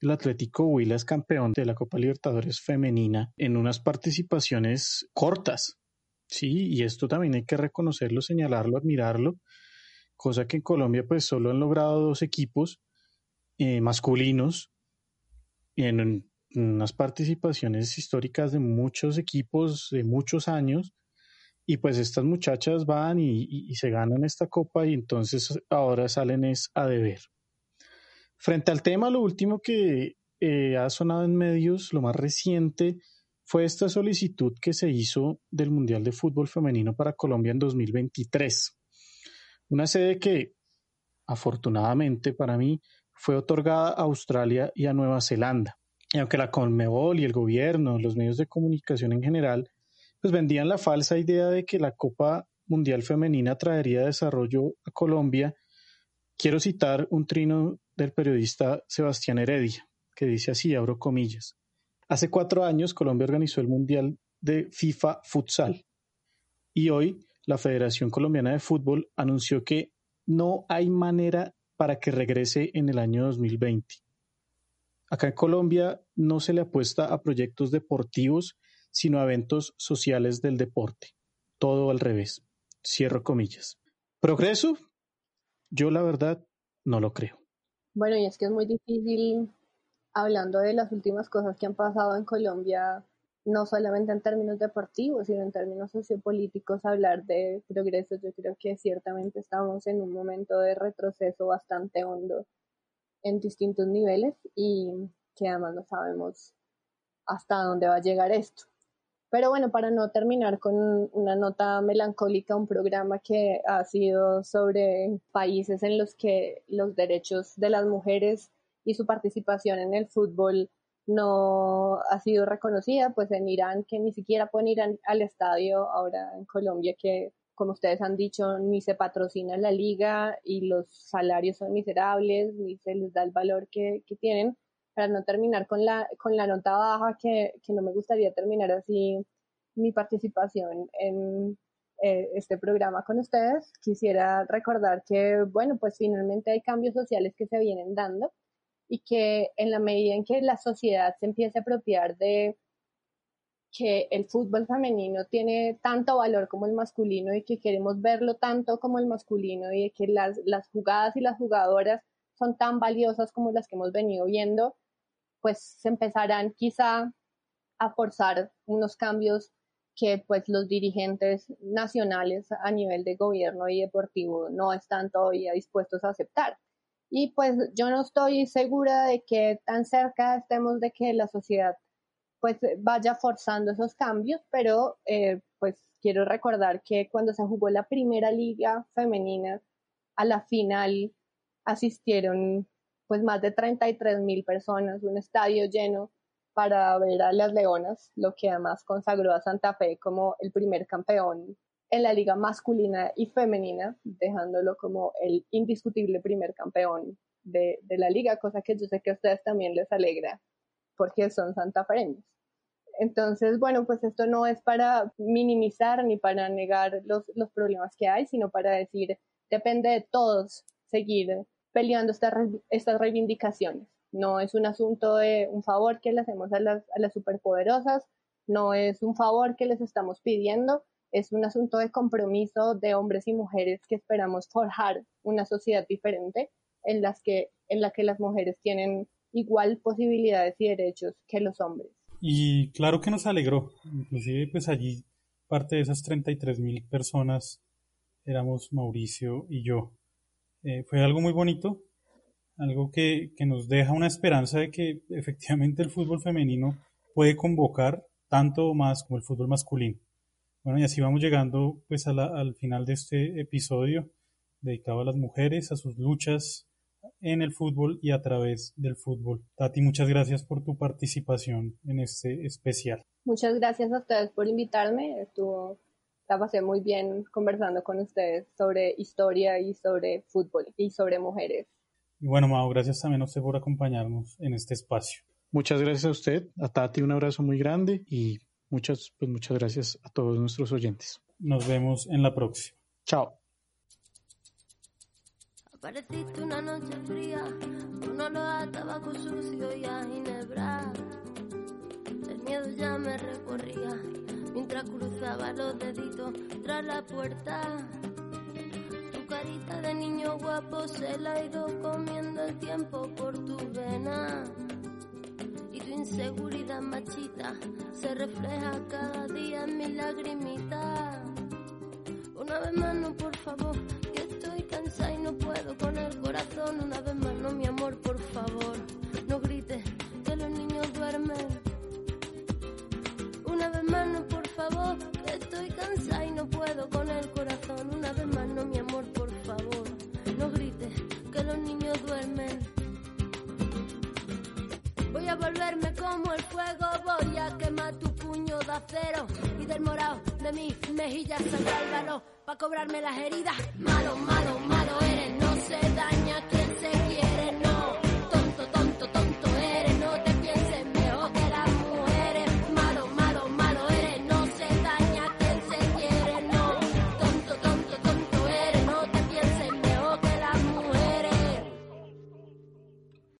el Atlético Huila es campeón de la Copa Libertadores femenina en unas participaciones cortas. Sí, y esto también hay que reconocerlo, señalarlo, admirarlo, cosa que en Colombia pues solo han logrado dos equipos eh, masculinos en, en unas participaciones históricas de muchos equipos de muchos años y pues estas muchachas van y, se ganan esta copa y entonces ahora salen es a deber. Frente al tema, lo último que eh, ha sonado en medios, lo más reciente, fue esta solicitud que se hizo del Mundial de Fútbol Femenino para Colombia en 2023. Una sede que, afortunadamente para mí, fue otorgada a Australia y a Nueva Zelanda. Y aunque la Conmebol y el gobierno, los medios de comunicación en general, pues vendían la falsa idea de que la Copa Mundial Femenina traería desarrollo a Colombia. Quiero citar un trino del periodista Sebastián Heredia, que dice así, abro comillas. Hace cuatro años Colombia organizó el Mundial de FIFA Futsal. Y hoy la Federación Colombiana de Fútbol anunció que no hay manera para que regrese en el año 2020. Acá en Colombia no se le apuesta a proyectos deportivos, sino a eventos sociales del deporte. Todo al revés. Cierro comillas. ¿Progreso? Yo la verdad no lo creo.
Bueno, y es que es muy difícil, hablando de las últimas cosas que han pasado en Colombia, no solamente en términos deportivos, sino en términos sociopolíticos, hablar de progreso. Yo creo que ciertamente estamos en un momento de retroceso bastante hondo en distintos niveles y que además no sabemos hasta dónde va a llegar esto. Pero bueno, para no terminar con una nota melancólica, un programa que ha sido sobre países en los que los derechos de las mujeres y su participación en el fútbol no ha sido reconocida, pues en Irán, que ni siquiera pueden ir al estadio, ahora en Colombia, que como ustedes han dicho, ni se patrocina la liga y los salarios son miserables, ni se les da el valor que, tienen. Para no terminar con la, con la nota baja, que, no me gustaría terminar así mi participación en eh, este programa con ustedes, quisiera recordar que, bueno, pues finalmente hay cambios sociales que se vienen dando y que en la medida en que la sociedad se empiece a apropiar de que el fútbol femenino tiene tanto valor como el masculino y que queremos verlo tanto como el masculino y que las, las jugadas y las jugadoras son tan valiosas como las que hemos venido viendo, pues se empezarán quizá a forzar unos cambios que pues los dirigentes nacionales a nivel de gobierno y deportivo no están todavía dispuestos a aceptar. Y pues yo no estoy segura de que tan cerca estemos de que la sociedad pues vaya forzando esos cambios, pero eh, pues quiero recordar que cuando se jugó la primera liga femenina, a la final asistieron pues más de 33 mil personas, un estadio lleno para ver a las Leonas, lo que además consagró a Santa Fe como el primer campeón en la liga masculina y femenina, dejándolo como el indiscutible primer campeón de, la liga, cosa que yo sé que a ustedes también les alegra, porque son santafereños. Entonces, bueno, pues esto no es para minimizar ni para negar los, los problemas que hay, sino para decir, depende de todos seguir peleando estas, estas reivindicaciones. No es un asunto de un favor que le hacemos a las, a las superpoderosas, no es un favor que les estamos pidiendo, es un asunto de compromiso de hombres y mujeres que esperamos forjar una sociedad diferente en, las que, en la que las mujeres tienen igual posibilidades y derechos que los hombres.
Y claro que nos alegró, inclusive pues allí parte de esas 33 mil personas éramos Mauricio y yo. Eh, fue algo muy bonito, algo que, que nos deja una esperanza de que efectivamente el fútbol femenino puede convocar tanto más como el fútbol masculino. Bueno, y así vamos llegando pues al final de este episodio dedicado a las mujeres, a sus luchas en el fútbol y a través del fútbol. Tati, muchas gracias por tu participación en este especial.
Muchas gracias a ustedes por invitarme. Estuvo, la pasé muy bien conversando con ustedes sobre historia y sobre fútbol y sobre mujeres.
Y bueno, Mao, gracias también a usted por acompañarnos en este espacio.
Muchas gracias a usted, a Tati un abrazo muy grande y Muchas, pues muchas gracias a todos nuestros oyentes.
Nos vemos en la próxima.
Chao.
Apareciste una noche fría, con olor a tabaco sucio y a ginebra. El miedo ya me recorría mientras cruzaba los deditos tras la puerta. Tu carita de niño guapo se la ha ido comiendo el tiempo por tu vena inseguridad machita se refleja cada día en mi lagrimita. Una vez más, no, por favor, que estoy cansada y no puedo con el corazón. Una vez más, no, mi amor, cansada y no puedo con el corazón. Una vez más, no, mi amor, por favor, no grites que los niños duermen. Voy a volverme como el fuego, voy a quemar tu puño de acero y del morado de mis mejillas saldrá el valor para cobrarme las heridas. Malo, malo, malo eres, no se daña.